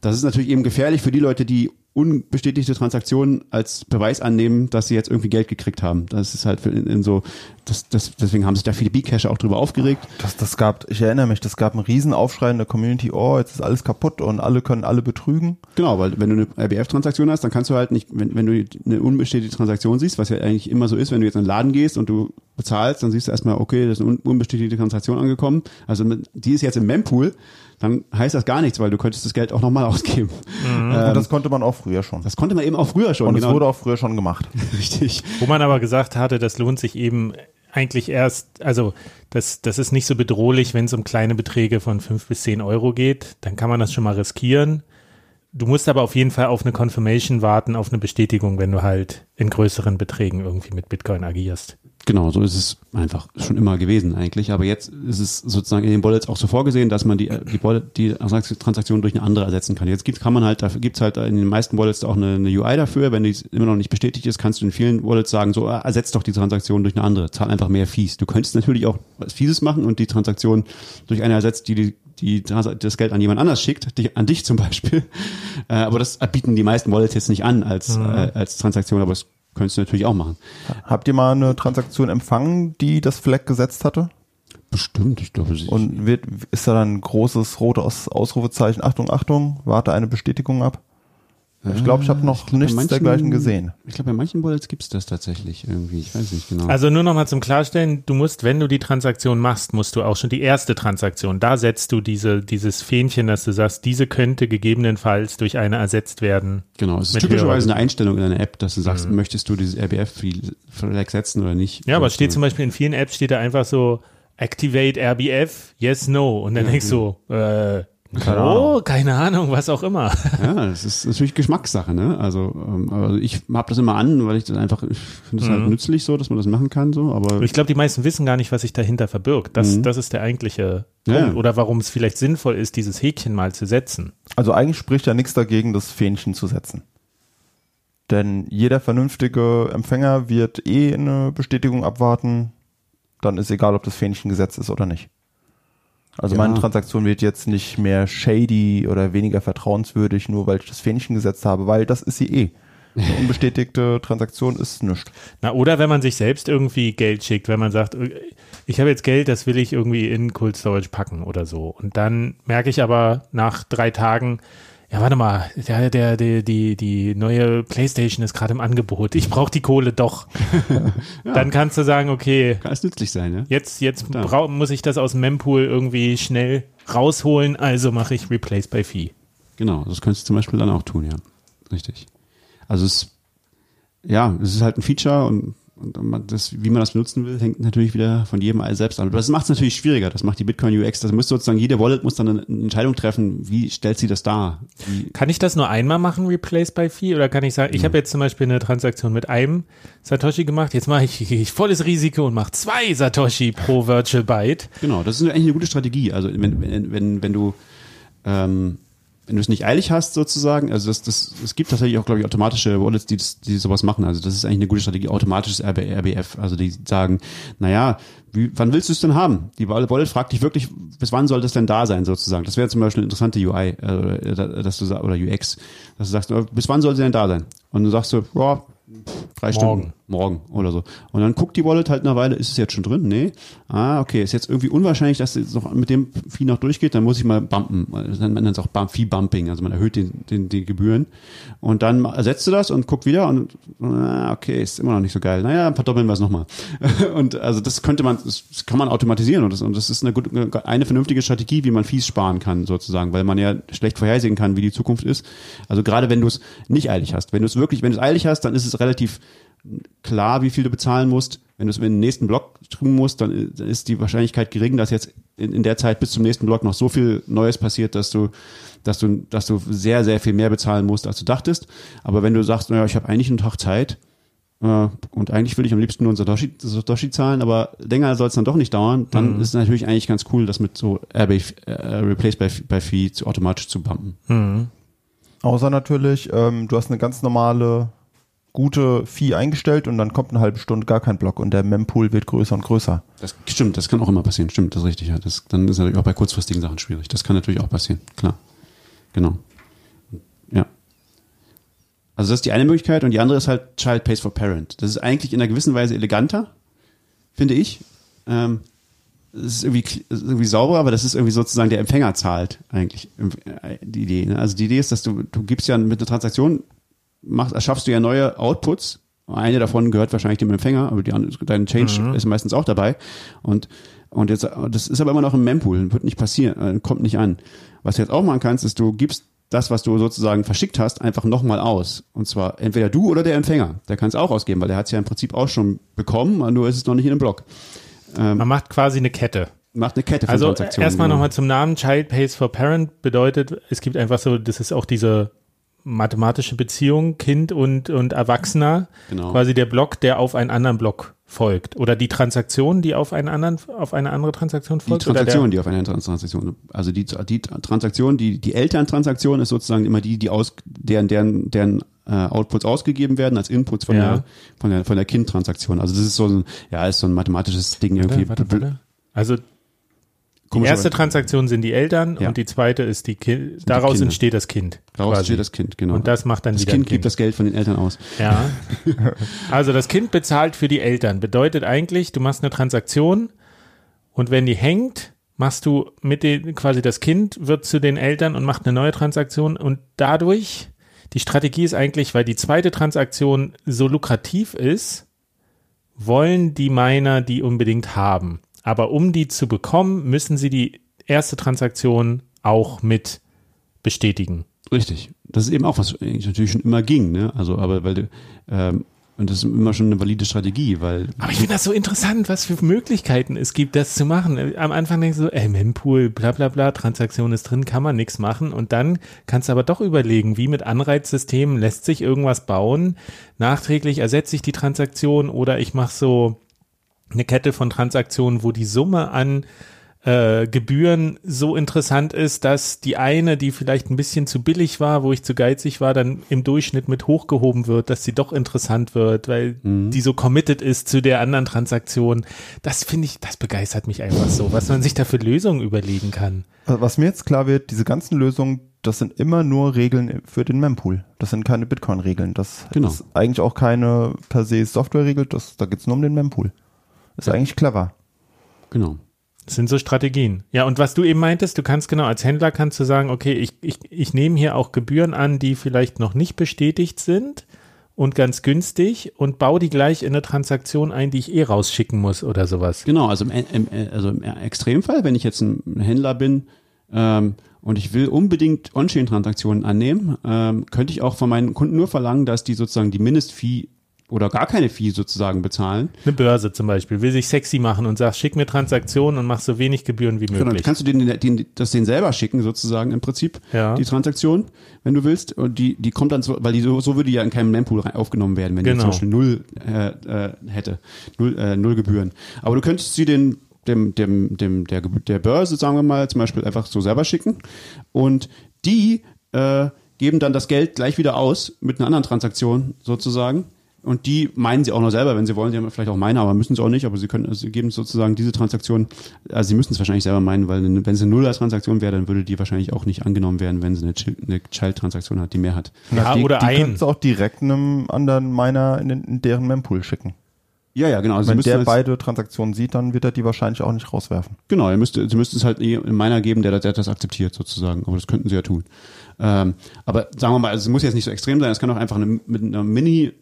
Das ist natürlich eben gefährlich für die Leute, die unbestätigte Transaktionen als Beweis annehmen, dass sie jetzt irgendwie Geld gekriegt haben. Das ist halt in, in so, das, das, deswegen haben sich da viele B-Cacher auch drüber aufgeregt. Das, das gab, ich erinnere mich, das gab einen riesen Aufschrei in der Community, oh, jetzt ist alles kaputt und alle können alle betrügen. Genau, weil wenn du eine RBF-Transaktion hast, dann kannst du halt nicht, wenn, wenn du eine unbestätigte Transaktion siehst, was ja eigentlich immer so ist, wenn du jetzt in den Laden gehst und du bezahlst, dann siehst du erstmal, okay, das ist eine un unbestätigte Transaktion angekommen. Also die ist jetzt im Mempool, dann heißt das gar nichts, weil du könntest das Geld auch nochmal ausgeben. und das konnte man auch früher schon. Das konnte man eben auch früher schon. Und genau. es wurde auch früher schon gemacht. richtig. Wo man aber gesagt hatte, das lohnt sich eben eigentlich erst, also das, das ist nicht so bedrohlich, wenn es um kleine Beträge von fünf bis zehn Euro geht, dann kann man das schon mal riskieren. Du musst aber auf jeden Fall auf eine Confirmation warten, auf eine Bestätigung, wenn du halt in größeren Beträgen irgendwie mit Bitcoin agierst. Genau, so ist es einfach schon immer gewesen eigentlich. Aber jetzt ist es sozusagen in den Wallets auch so vorgesehen, dass man die, die, Wallet, die Transaktion durch eine andere ersetzen kann. Jetzt gibt, kann man halt, dafür gibt's halt in den meisten Wallets auch eine, eine UI dafür. Wenn die immer noch nicht bestätigt ist, kannst du in vielen Wallets sagen, so ah, ersetzt doch die Transaktion durch eine andere, zahl einfach mehr Fees. Du könntest natürlich auch was Fieses machen und die Transaktion durch eine ersetzt, die die die das Geld an jemand anders schickt, die, an dich zum Beispiel. Äh, aber das bieten die meisten Wallets jetzt nicht an als, äh, als Transaktion, aber das könntest du natürlich auch machen. Habt ihr mal eine Transaktion empfangen, die das Flag gesetzt hatte? Bestimmt, ich glaube, sie- Und wird, ist da dann ein großes rotes Ausrufezeichen, Achtung, Achtung, warte eine Bestätigung ab? Ich glaube, ich habe noch Ich glaub, nichts manchen- dergleichen gesehen. Ich glaube, bei manchen Wallets gibt's das tatsächlich irgendwie. Ich weiß nicht genau. Also nur nochmal zum Klarstellen, du musst, wenn du die Transaktion machst, musst du auch schon die erste Transaktion, da setzt du diese, dieses Fähnchen, dass du sagst, diese könnte gegebenenfalls durch eine ersetzt werden. genau, es ist typischerweise eine Einstellung in einer App, dass du sagst, möchtest du dieses RBF-Flag setzen oder nicht? Ja, aber es steht zum Beispiel in vielen Apps steht da einfach so, activate RBF, yes, no. Und dann denkst du, äh, Keine oh, keine Ahnung, was auch immer. Ja, das ist natürlich Geschmackssache, ne? Also, ähm, also ich habe das immer an, weil ich das einfach, ich finde es halt nützlich so, dass man das machen kann, so, aber Ich glaube, die meisten wissen gar nicht, was sich dahinter verbirgt. Das, das ist der eigentliche Mhm. Ja. Punkt. Oder warum es vielleicht sinnvoll ist, dieses Häkchen mal zu setzen. Also eigentlich spricht ja nichts dagegen, das Fähnchen zu setzen. Denn jeder vernünftige Empfänger wird eh eine Bestätigung abwarten. Dann ist egal, ob das Fähnchen gesetzt ist oder nicht. Also Ja. meine Transaktion wird jetzt nicht mehr shady oder weniger vertrauenswürdig, nur weil ich das Fähnchen gesetzt habe, weil das ist sie eh. Eine unbestätigte Transaktion ist nichts. Na, oder wenn man sich selbst irgendwie Geld schickt, wenn man sagt, ich habe jetzt Geld, das will ich irgendwie in Cold Storage packen oder so. Und dann merke ich aber nach drei Tagen, ja, warte mal, der, der, der, die, die neue Playstation ist gerade im Angebot. Ich brauche die Kohle doch. Dann kannst du sagen, okay, kann es nützlich sein, ne? jetzt, jetzt muss ich das aus dem Mempool irgendwie schnell rausholen, also mache ich Replace by Fee. Genau, das könntest du zum Beispiel dann auch tun, ja. Richtig. Also es, ja, es ist halt ein Feature und, und man das, wie man das benutzen will, hängt natürlich wieder von jedem selbst an. Aber das macht es natürlich schwieriger. Das macht die Bitcoin UX. Das muss sozusagen, jede Wallet muss dann eine Entscheidung treffen, wie stellt sie das dar? Wie, Kann ich das nur einmal machen, Replace by Fee? Oder kann ich sagen, ich habe jetzt zum Beispiel eine Transaktion mit einem Satoshi gemacht, jetzt mache ich, ich volles Risiko und mache zwei Satoshi pro Virtual Byte. Genau, das ist eigentlich eine gute Strategie. Also wenn, wenn, wenn, wenn du ähm, wenn du es nicht eilig hast sozusagen, also das, das, es gibt tatsächlich auch, glaube ich, automatische Wallets, die, die sowas machen. Also das ist eigentlich eine gute Strategie, automatisches RB, RBF. Also die sagen, naja, wie, wann willst du es denn haben? Die Wallet fragt dich wirklich, bis wann soll das denn da sein sozusagen? Das wäre zum Beispiel eine interessante UI, äh, dass du oder UX, dass du sagst, äh, bis wann soll sie denn da sein? Und du sagst so, ja, drei Morgen. Stunden morgen oder so. Und dann guckt die Wallet halt eine Weile, ist es jetzt schon drin? Nee. Ah, okay, ist jetzt irgendwie unwahrscheinlich, dass es noch mit dem Vieh noch durchgeht, dann muss ich mal bumpen. Dann nennt es auch Bump, Fee-Bumping, also man erhöht den, den, die Gebühren. Und dann ersetzt du das und guckt wieder und ah, okay, ist immer noch nicht so geil. Naja, verdoppeln wir es nochmal. Und also das könnte man, das kann man automatisieren und das, und das ist eine gute, eine vernünftige Strategie, wie man Fees sparen kann, sozusagen, weil man ja schlecht vorhersehen kann, wie die Zukunft ist. Also gerade wenn du es nicht eilig hast. Wenn du es wirklich, wenn du es eilig hast, dann ist es relativ klar, wie viel du bezahlen musst. Wenn du es in den nächsten Block tun musst, dann ist die Wahrscheinlichkeit gering, dass jetzt in, in der Zeit bis zum nächsten Block noch so viel Neues passiert, dass du, dass du, dass du sehr, sehr viel mehr bezahlen musst, als du dachtest. Aber wenn du sagst, naja, ich habe eigentlich einen Tag Zeit äh, und eigentlich will ich am liebsten nur einen Satoshi, Satoshi zahlen, aber länger soll es dann doch nicht dauern, dann ist es natürlich eigentlich ganz cool, das mit so RB, äh, Replace by, by Fee zu, automatisch zu bumpen. Außer natürlich, ähm, du hast eine ganz normale, gute Fee eingestellt und dann kommt eine halbe Stunde gar kein Block und der Mempool wird größer und größer. Das stimmt, das kann auch immer passieren. Stimmt, das ist richtig. Ja. Das, dann ist natürlich auch bei kurzfristigen Sachen schwierig. Das kann natürlich auch passieren, klar. Genau. Ja. Also das ist die eine Möglichkeit und die andere ist halt Child Pays for Parent. Das ist eigentlich in einer gewissen Weise eleganter, finde ich. Ähm, es ist irgendwie, ist irgendwie sauberer, aber das ist irgendwie sozusagen der Empfänger zahlt eigentlich äh, die Idee. Ne? Also die Idee ist, dass du, du gibst ja mit einer Transaktion, machst, erschaffst du ja neue Outputs. Eine davon gehört wahrscheinlich dem Empfänger, aber die andere, dein Change ist meistens auch dabei. Und, und jetzt, das ist aber immer noch im Mempool, wird nicht passieren, äh, kommt nicht an. Was du jetzt auch machen kannst, ist, du gibst das, was du sozusagen verschickt hast, einfach nochmal aus. Und zwar entweder du oder der Empfänger. Der kann es auch ausgeben, weil der hat es ja im Prinzip auch schon bekommen, nur ist es noch nicht in dem Block. Man macht quasi eine Kette. Macht eine Kette von Also Transaktionen. erstmal genau. nochmal zum Namen. Child Pays for Parent bedeutet, es gibt einfach so, das ist auch diese mathematische Beziehung, Kind und, und Erwachsener. Genau. Quasi der Block, der auf einen anderen Block folgt. Oder die Transaktion, die auf einen anderen, auf eine andere Transaktion Die folgt. Transaktion, oder die auf eine Transaktion, also die, die Transaktion, die, die Elterntransaktion ist sozusagen immer die, die aus, deren, deren, deren äh, Outputs ausgegeben werden als Inputs von Ja. der, von der, von der Kind-Transaktion. Also das ist so ein, ja, ist so ein mathematisches Ding der, irgendwie. warte, warte, warte. Also die erste Transaktion sind die Eltern Ja. und die zweite ist die Kind. Daraus Kinder. entsteht das Kind. Daraus quasi. steht das Kind, genau. Und das macht dann das wieder Kind ein gibt das Geld von den Eltern aus. Ja. Also das Kind bezahlt für die Eltern. Bedeutet eigentlich, du machst eine Transaktion und wenn die hängt, machst du mit den, quasi das Kind wird zu den Eltern und macht eine neue Transaktion und dadurch die Strategie ist eigentlich, weil die zweite Transaktion so lukrativ ist, wollen die Miner die unbedingt haben. Aber um die zu bekommen, müssen sie die erste Transaktion auch mit bestätigen. Richtig. Das ist eben auch was natürlich schon immer ging, ne? Also, aber weil ähm, und das ist immer schon eine valide Strategie, weil. Aber ich finde das so interessant, was für Möglichkeiten es gibt, das zu machen. Am Anfang denkst du so, ey, Mempool, bla bla bla, Transaktion ist drin, kann man nichts machen. Und dann kannst du aber doch überlegen, wie mit Anreizsystemen lässt sich irgendwas bauen. Nachträglich ersetze ich die Transaktion oder ich mache so eine Kette von Transaktionen, wo die Summe an äh, Gebühren so interessant ist, dass die eine, die vielleicht ein bisschen zu billig war, wo ich zu geizig war, dann im Durchschnitt mit hochgehoben wird, dass sie doch interessant wird, weil Mhm. die so committed ist zu der anderen Transaktion. Das finde ich, das begeistert mich einfach so, was man sich da für Lösungen überlegen kann. Also Was mir jetzt klar wird, diese ganzen Lösungen, das sind immer nur Regeln für den Mempool. Das sind keine Bitcoin-Regeln. Das Genau. ist eigentlich auch keine per se Software-Regel. Da geht's nur um den Mempool. Ist eigentlich clever. Genau. Das sind so Strategien. Ja, und was du eben meintest, du kannst genau als Händler kannst du sagen, okay, ich, ich, ich nehme hier auch Gebühren an, die vielleicht noch nicht bestätigt sind und ganz günstig und baue die gleich in eine Transaktion ein, die ich eh rausschicken muss oder sowas. Genau, also im, im, also im Extremfall, wenn ich jetzt ein Händler bin ähm, und ich will unbedingt On-Chain-Transaktionen annehmen, ähm, könnte ich auch von meinen Kunden nur verlangen, dass die sozusagen die Mindestfee oder gar keine Fee sozusagen bezahlen. Eine Börse zum Beispiel will sich sexy machen und sagt, schick mir Transaktionen und mach so wenig Gebühren wie Genau, möglich. kannst du den, den, das den selber schicken sozusagen im Prinzip, Ja. die Transaktion, wenn du willst. Und die, die kommt dann, so, weil die so, so würde die ja in keinem Mempool aufgenommen werden, wenn die Genau. zum Beispiel null äh, äh, hätte, null, äh, null Gebühren. Aber du könntest sie den dem, dem, dem, der, der Börse, sagen wir mal, zum Beispiel einfach so selber schicken. Und die äh, geben dann das Geld gleich wieder aus mit einer anderen Transaktion sozusagen. Und die meinen sie auch noch selber, wenn sie wollen. Sie haben vielleicht auch meine, aber müssen es auch nicht. Aber sie können, also sie geben sozusagen diese Transaktion, also sie müssen es wahrscheinlich selber meinen, weil wenn es eine Nuller-Transaktion wäre, dann würde die wahrscheinlich auch nicht angenommen werden, wenn sie eine, Child- eine Child-Transaktion hat, die mehr hat. ja, die, oder die ein. du auch direkt einem anderen Miner in, den, in deren Mempool schicken. Ja, ja, genau. Also sie Wenn der es- beide Transaktionen sieht, dann wird er die wahrscheinlich auch nicht rauswerfen. Genau, ihr müsst, sie müssten es halt in meiner geben, der, der das akzeptiert sozusagen. Aber das könnten sie ja tun. Ähm, aber sagen wir mal, also es muss jetzt nicht so extrem sein. Es kann auch einfach eine, mit einer Mini,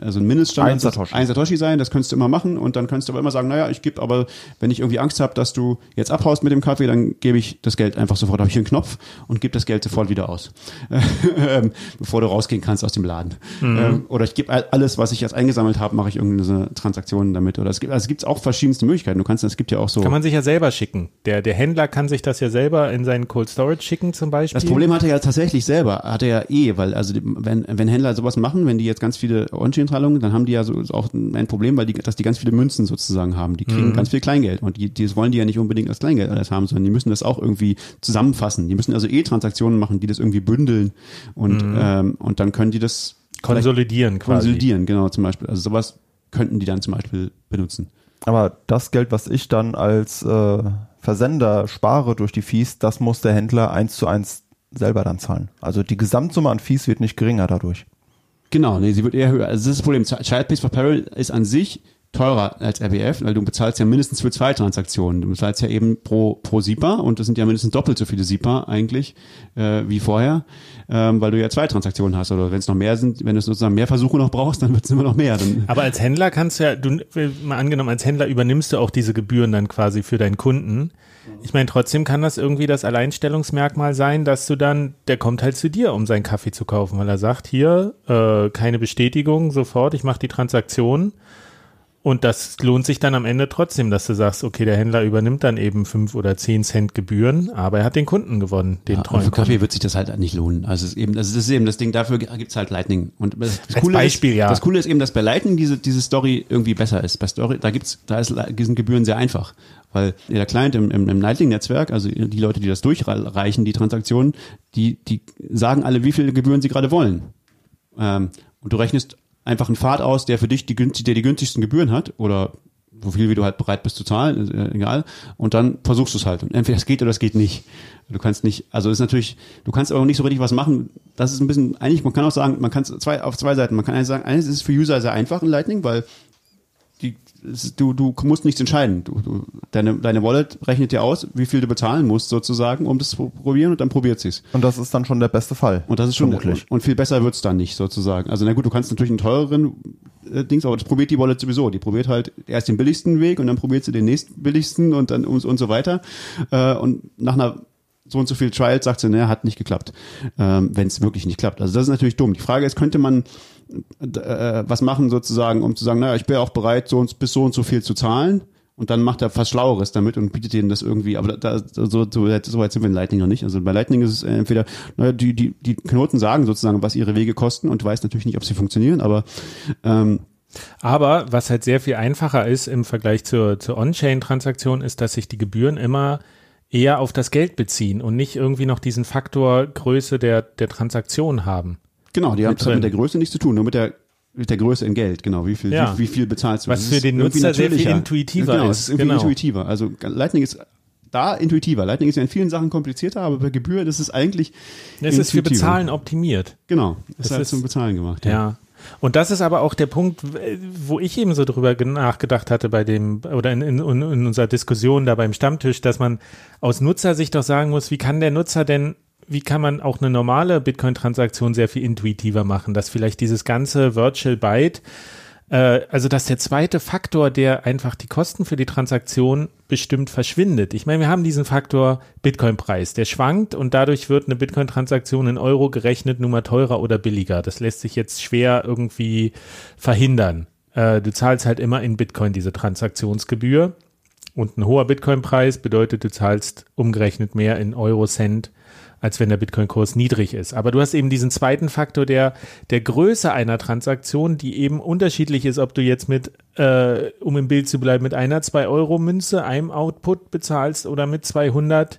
also ein Mindeststandard, Ein Satoshi. ein Satoshi sein. Das könntest du immer machen und dann könntest du aber immer sagen, naja, ich gebe aber, wenn ich irgendwie Angst habe, dass du jetzt abhaust mit dem Kaffee, dann gebe ich das Geld einfach sofort. Habe ich einen Knopf und gebe das Geld sofort wieder aus, ähm, bevor du rausgehen kannst aus dem Laden. Ähm, oder ich gebe all- alles, was ich jetzt eingesammelt habe, mache ich irgendeine Transaktion damit. Oder es gibt, also es gibt auch verschiedenste Möglichkeiten. Du kannst, es gibt ja auch so. Kann man sich ja selber schicken. Der, der Händler kann sich das ja selber in seinen Cold Storage schicken zum Beispiel. Das Problem hat er ja tatsächlich selber, hat er ja eh, weil also die- wenn, wenn Händler sowas machen, wenn die jetzt ganz viele On-Chain-Zahlungen, dann haben die ja so auch ein Problem, weil die, dass die ganz viele Münzen sozusagen haben. Die kriegen ganz viel Kleingeld und die, die das wollen die ja nicht unbedingt als Kleingeld alles haben, sondern die müssen das auch irgendwie zusammenfassen. Die müssen also eh Transaktionen machen, die das irgendwie bündeln und ähm, und dann können die das Konsolidieren quasi. konsolidieren, genau zum Beispiel. Also sowas könnten die dann zum Beispiel benutzen. Aber das Geld, was ich dann als äh, Versender spare durch die Fees, das muss der Händler eins zu eins selber dann zahlen. Also die Gesamtsumme an Fees wird nicht geringer dadurch. Genau, nee, sie wird eher höher. Also das ist das Problem. Child Pays for Peril ist an sich teurer als RBF, weil du bezahlst ja mindestens für zwei Transaktionen. Du bezahlst ja eben pro, pro SIPA und das sind ja mindestens doppelt so viele SIPA eigentlich äh, wie vorher, ähm, weil du ja zwei Transaktionen hast. Oder wenn es noch mehr sind, wenn du sozusagen mehr Versuche noch brauchst, dann wird es immer noch mehr. Dann, Aber als Händler kannst du ja, du, mal angenommen, als Händler übernimmst du auch diese Gebühren dann quasi für deinen Kunden. Ich meine, trotzdem kann das irgendwie das Alleinstellungsmerkmal sein, dass du dann, der kommt halt zu dir, um seinen Kaffee zu kaufen, weil er sagt, hier, äh, keine Bestätigung, sofort, ich mache die Transaktion. Und das lohnt sich dann am Ende trotzdem, dass du sagst, okay, der Händler übernimmt dann eben fünf oder zehn Cent Gebühren, aber er hat den Kunden gewonnen, den ja, treuen für. Kaffee wird sich das halt nicht lohnen. Also es ist eben, das ist eben das Ding, dafür gibt's halt Lightning. Und das, das Coole Beispiel, ist, ja. das Coole ist eben, dass bei Lightning diese, diese Story irgendwie besser ist. Bei Story, da gibt's, da ist, sind Gebühren sehr einfach. Weil der Client im, im, im Lightning-Netzwerk, also die Leute, die das durchreichen, die Transaktionen, die, die sagen alle, wie viele Gebühren sie gerade wollen. Ähm, und du rechnest einfach einen Pfad aus, der für dich die, günstig, der die günstigsten Gebühren hat oder so viel, wie du halt bereit bist zu zahlen, äh, egal. Und dann versuchst du es halt. Und entweder es geht oder es geht nicht. Du kannst nicht, also ist natürlich, du kannst aber auch nicht so richtig was machen. Das ist ein bisschen, eigentlich, man kann auch sagen, man kann es zwei, auf zwei Seiten. Man kann eigentlich sagen, eines ist für User sehr einfach in Lightning, weil du, du musst nichts entscheiden. Du, du, deine, deine Wallet rechnet dir aus, wie viel du bezahlen musst sozusagen, um das zu probieren und dann probiert sie's. Und das ist dann schon der beste Fall. Und das ist schon Vermutlich. und, und viel besser wird's dann nicht sozusagen. Also na gut, du kannst natürlich einen teureren äh, Dings, aber das probiert die Wallet sowieso. Die probiert halt erst den billigsten Weg und dann probiert sie den nächsten billigsten und dann und, und so weiter. Äh, und nach einer so und so viel Trials sagt sie, ne, hat nicht geklappt, ähm, wenn es wirklich nicht klappt. Also das ist natürlich dumm. Die Frage ist, könnte man äh, was machen sozusagen, um zu sagen, naja, ich bin auch bereit, so und, bis so und so viel zu zahlen. Und dann macht er was Schlaueres damit und bietet denen das irgendwie. Aber da, da, so, so, so weit sind wir in Lightning noch nicht. Also bei Lightning ist es entweder, naja, die, die, die Knoten sagen sozusagen, was ihre Wege kosten und du weißt natürlich nicht, ob sie funktionieren, aber ähm, Aber was halt sehr viel einfacher ist im Vergleich zur, zur On-Chain-Transaktion, ist, dass sich die Gebühren immer eher auf das Geld beziehen und nicht irgendwie noch diesen Faktor Größe der, der Transaktion haben. Genau, die haben es mit drin. der Größe nichts zu tun, nur mit der mit der Größe in Geld, genau. Wie viel, Ja. wie, wie viel bezahlst du? Was für den Nutzer sehr viel intuitiver genau, ist, Es ist irgendwie genau. intuitiver. Also Lightning ist da intuitiver. Lightning ist ja in vielen Sachen komplizierter, aber bei Gebühr, das ist eigentlich Es ist für. Bezahlen optimiert. Genau, ist Es halt ist- zum Bezahlen gemacht. Ja. Und das ist aber auch der Punkt, wo ich eben so drüber ge- nachgedacht hatte bei dem, oder in, in, in unserer Diskussion da beim Stammtisch, dass man aus Nutzersicht doch sagen muss, wie kann der Nutzer denn, wie kann man auch eine normale Bitcoin-Transaktion sehr viel intuitiver machen, dass vielleicht dieses ganze Virtual Byte, äh, also dass der zweite Faktor, der einfach die Kosten für die Transaktion bestimmt verschwindet. Ich meine, wir haben diesen Faktor Bitcoin-Preis, der schwankt und dadurch wird eine Bitcoin-Transaktion in Euro gerechnet nun mal teurer oder billiger. Das lässt sich jetzt schwer irgendwie verhindern. Äh, du zahlst halt immer in Bitcoin diese Transaktionsgebühr und ein hoher Bitcoin-Preis bedeutet, du zahlst umgerechnet mehr in Euro-Cent als wenn der Bitcoin-Kurs niedrig ist. Aber du hast eben diesen zweiten Faktor der, der Größe einer Transaktion, die eben unterschiedlich ist, ob du jetzt mit, äh, um im Bild zu bleiben, mit einer 2-Euro-Münze, einem Output bezahlst oder mit 200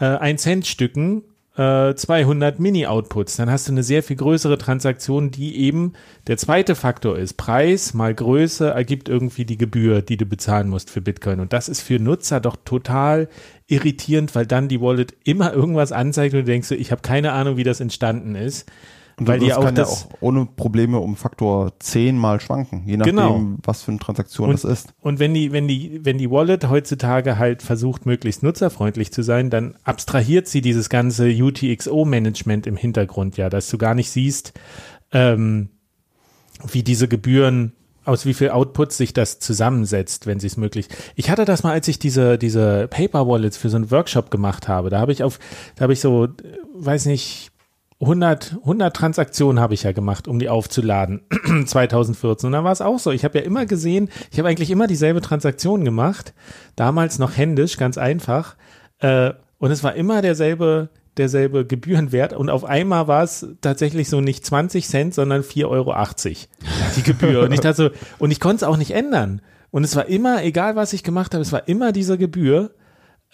äh, 1-Cent-Stücken äh, 200 Mini-Outputs. Dann hast du eine sehr viel größere Transaktion, die eben der zweite Faktor ist. Preis mal Größe ergibt irgendwie die Gebühr, die du bezahlen musst für Bitcoin. Und das ist für Nutzer doch total irritierend, weil dann die Wallet immer irgendwas anzeigt und du denkst, ich habe keine Ahnung, wie das entstanden ist. Und weil das die auch kann ja auch ohne Probleme um Faktor 10 mal schwanken, je nachdem, Genau. was für eine Transaktion Und- das ist. Und wenn die, wenn die, wenn die Wallet heutzutage halt versucht, möglichst nutzerfreundlich zu sein, dann abstrahiert sie dieses ganze UTXO-Management im Hintergrund ja, dass du gar nicht siehst, ähm, wie diese Gebühren, aus wie viel Outputs sich das zusammensetzt, wenn sie es möglich. Ich hatte das mal, als ich diese, diese Paper Wallets für so einen Workshop gemacht habe. Da habe ich auf, da habe ich so, äh, weiß nicht, 100, 100 Transaktionen habe ich ja gemacht, um die aufzuladen, 2014. Und dann war es auch so. Ich habe ja immer gesehen, ich habe eigentlich immer dieselbe Transaktion gemacht, damals noch händisch, ganz einfach. Äh, und es war immer derselbe, derselbe Gebührenwert. Und auf einmal war es tatsächlich so nicht 20 Cent, sondern 4,80 Euro die Gebühr. Und ich dachte so, und ich konnte es auch nicht ändern. Und es war immer, egal was ich gemacht habe, es war immer diese Gebühr.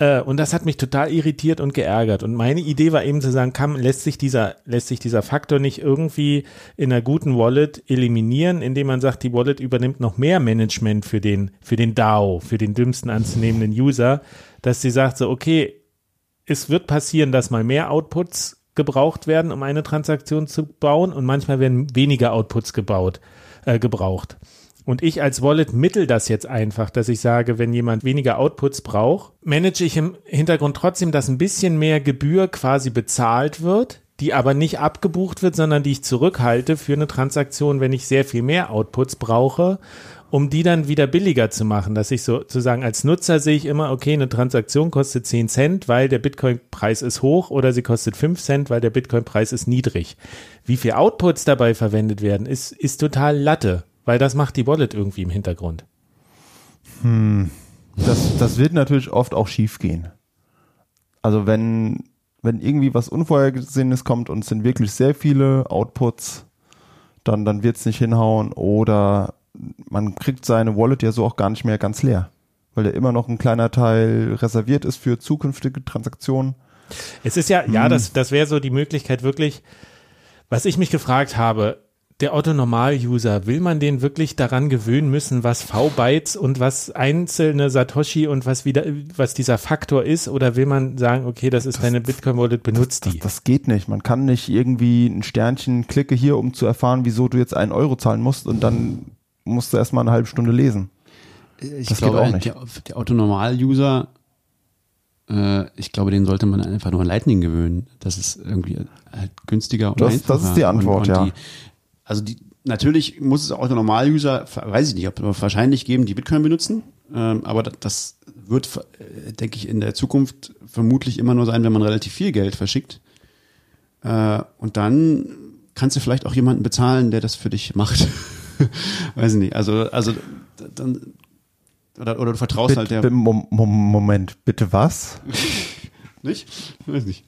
Äh, und das hat mich total irritiert und geärgert. Und meine Idee war eben zu sagen, kann, lässt sich dieser, lässt sich dieser Faktor nicht irgendwie in einer guten Wallet eliminieren, indem man sagt, die Wallet übernimmt noch mehr Management für den, für den DAO, für den dümmsten anzunehmenden User, dass sie sagt so, okay, es wird passieren, dass mal mehr Outputs gebraucht werden, um eine Transaktion zu bauen und manchmal werden weniger Outputs gebaut, äh, gebraucht. Und ich als Wallet mittel das jetzt einfach, dass ich sage, wenn jemand weniger Outputs braucht, manage ich im Hintergrund trotzdem, dass ein bisschen mehr Gebühr quasi bezahlt wird, die aber nicht abgebucht wird, sondern die ich zurückhalte für eine Transaktion, wenn ich sehr viel mehr Outputs brauche, um die dann wieder billiger zu machen, dass ich sozusagen als Nutzer sehe ich immer, okay, eine Transaktion kostet 10 Cent, weil der Bitcoin-Preis ist hoch oder sie kostet 5 Cent, weil der Bitcoin-Preis ist niedrig. Wie viel Outputs dabei verwendet werden, ist, ist total Latte, weil das macht die Wallet irgendwie im Hintergrund. Das, das wird natürlich oft auch schief gehen. Also wenn, wenn irgendwie was Unvorhergesehenes kommt und es sind wirklich sehr viele Outputs, dann, dann wird es nicht hinhauen oder man kriegt seine Wallet ja so auch gar nicht mehr ganz leer, weil da immer noch ein kleiner Teil reserviert ist für zukünftige Transaktionen. Es ist ja, ja, das, das wäre so die Möglichkeit wirklich, was ich mich gefragt habe, der Otto-Normal-User, will man den wirklich daran gewöhnen müssen, was V-Bytes und was einzelne Satoshi und was wieder, was dieser Faktor ist, oder will man sagen, okay, das ist deine Bitcoin-Wallet, benutzt Das, die? das geht nicht. Man kann nicht irgendwie ein Sternchen klicke hier, um zu erfahren, wieso du jetzt einen Euro zahlen musst und dann musst du erstmal eine halbe Stunde lesen. Ich Das glaube, geht auch nicht. Der, der Autonormal-User, äh, ich glaube, den sollte man einfach nur an Lightning gewöhnen. Das ist irgendwie halt günstiger und Das- einfacher. das ist die Antwort, und, und ja. Die, also die, natürlich muss es Autonormal-User, weiß ich nicht, aber wahrscheinlich geben, die Bitcoin benutzen. Ähm, aber das, das wird, äh, denke ich, in der Zukunft vermutlich immer nur sein, wenn man relativ viel Geld verschickt. Äh, und dann kannst du vielleicht auch jemanden bezahlen, der das für dich macht. weiß ich nicht. Also, also dann oder, oder du vertraust halt Bitte, der Mom- Mom- Moment, bitte was? nicht? Weiß nicht.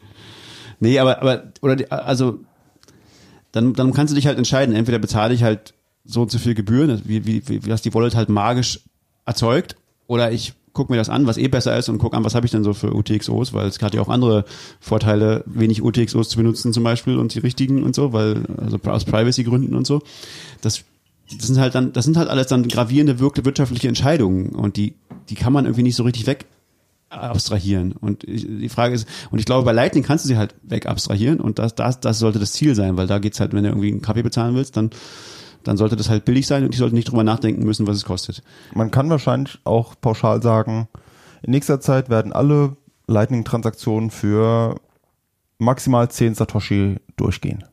Nee, aber aber oder die, also dann dann kannst du dich halt entscheiden, entweder bezahle ich halt so und so viel Gebühren, wie wie wie was die Wallet halt magisch erzeugt oder ich guck mir das an, was eh besser ist und guck an, was habe ich denn so für UTXOs, weil es hat ja auch andere Vorteile, wenig UTXOs zu benutzen zum Beispiel und die richtigen und so, weil also aus Privacy-Gründen und so. Das das sind halt dann, das sind halt alles dann gravierende wirtschaftliche Entscheidungen und die, die kann man irgendwie nicht so richtig weg abstrahieren. Und ich- die Frage ist, und ich glaube, bei Lightning kannst du sie halt weg abstrahieren und das, das, das sollte das Ziel sein, weil da geht's halt, wenn du irgendwie einen Kaffee bezahlen willst, dann, dann sollte das halt billig sein und ich sollte nicht drüber nachdenken müssen, was es kostet. Man kann wahrscheinlich auch pauschal sagen, in nächster Zeit werden alle Lightning-Transaktionen für maximal 10 Satoshi durchgehen.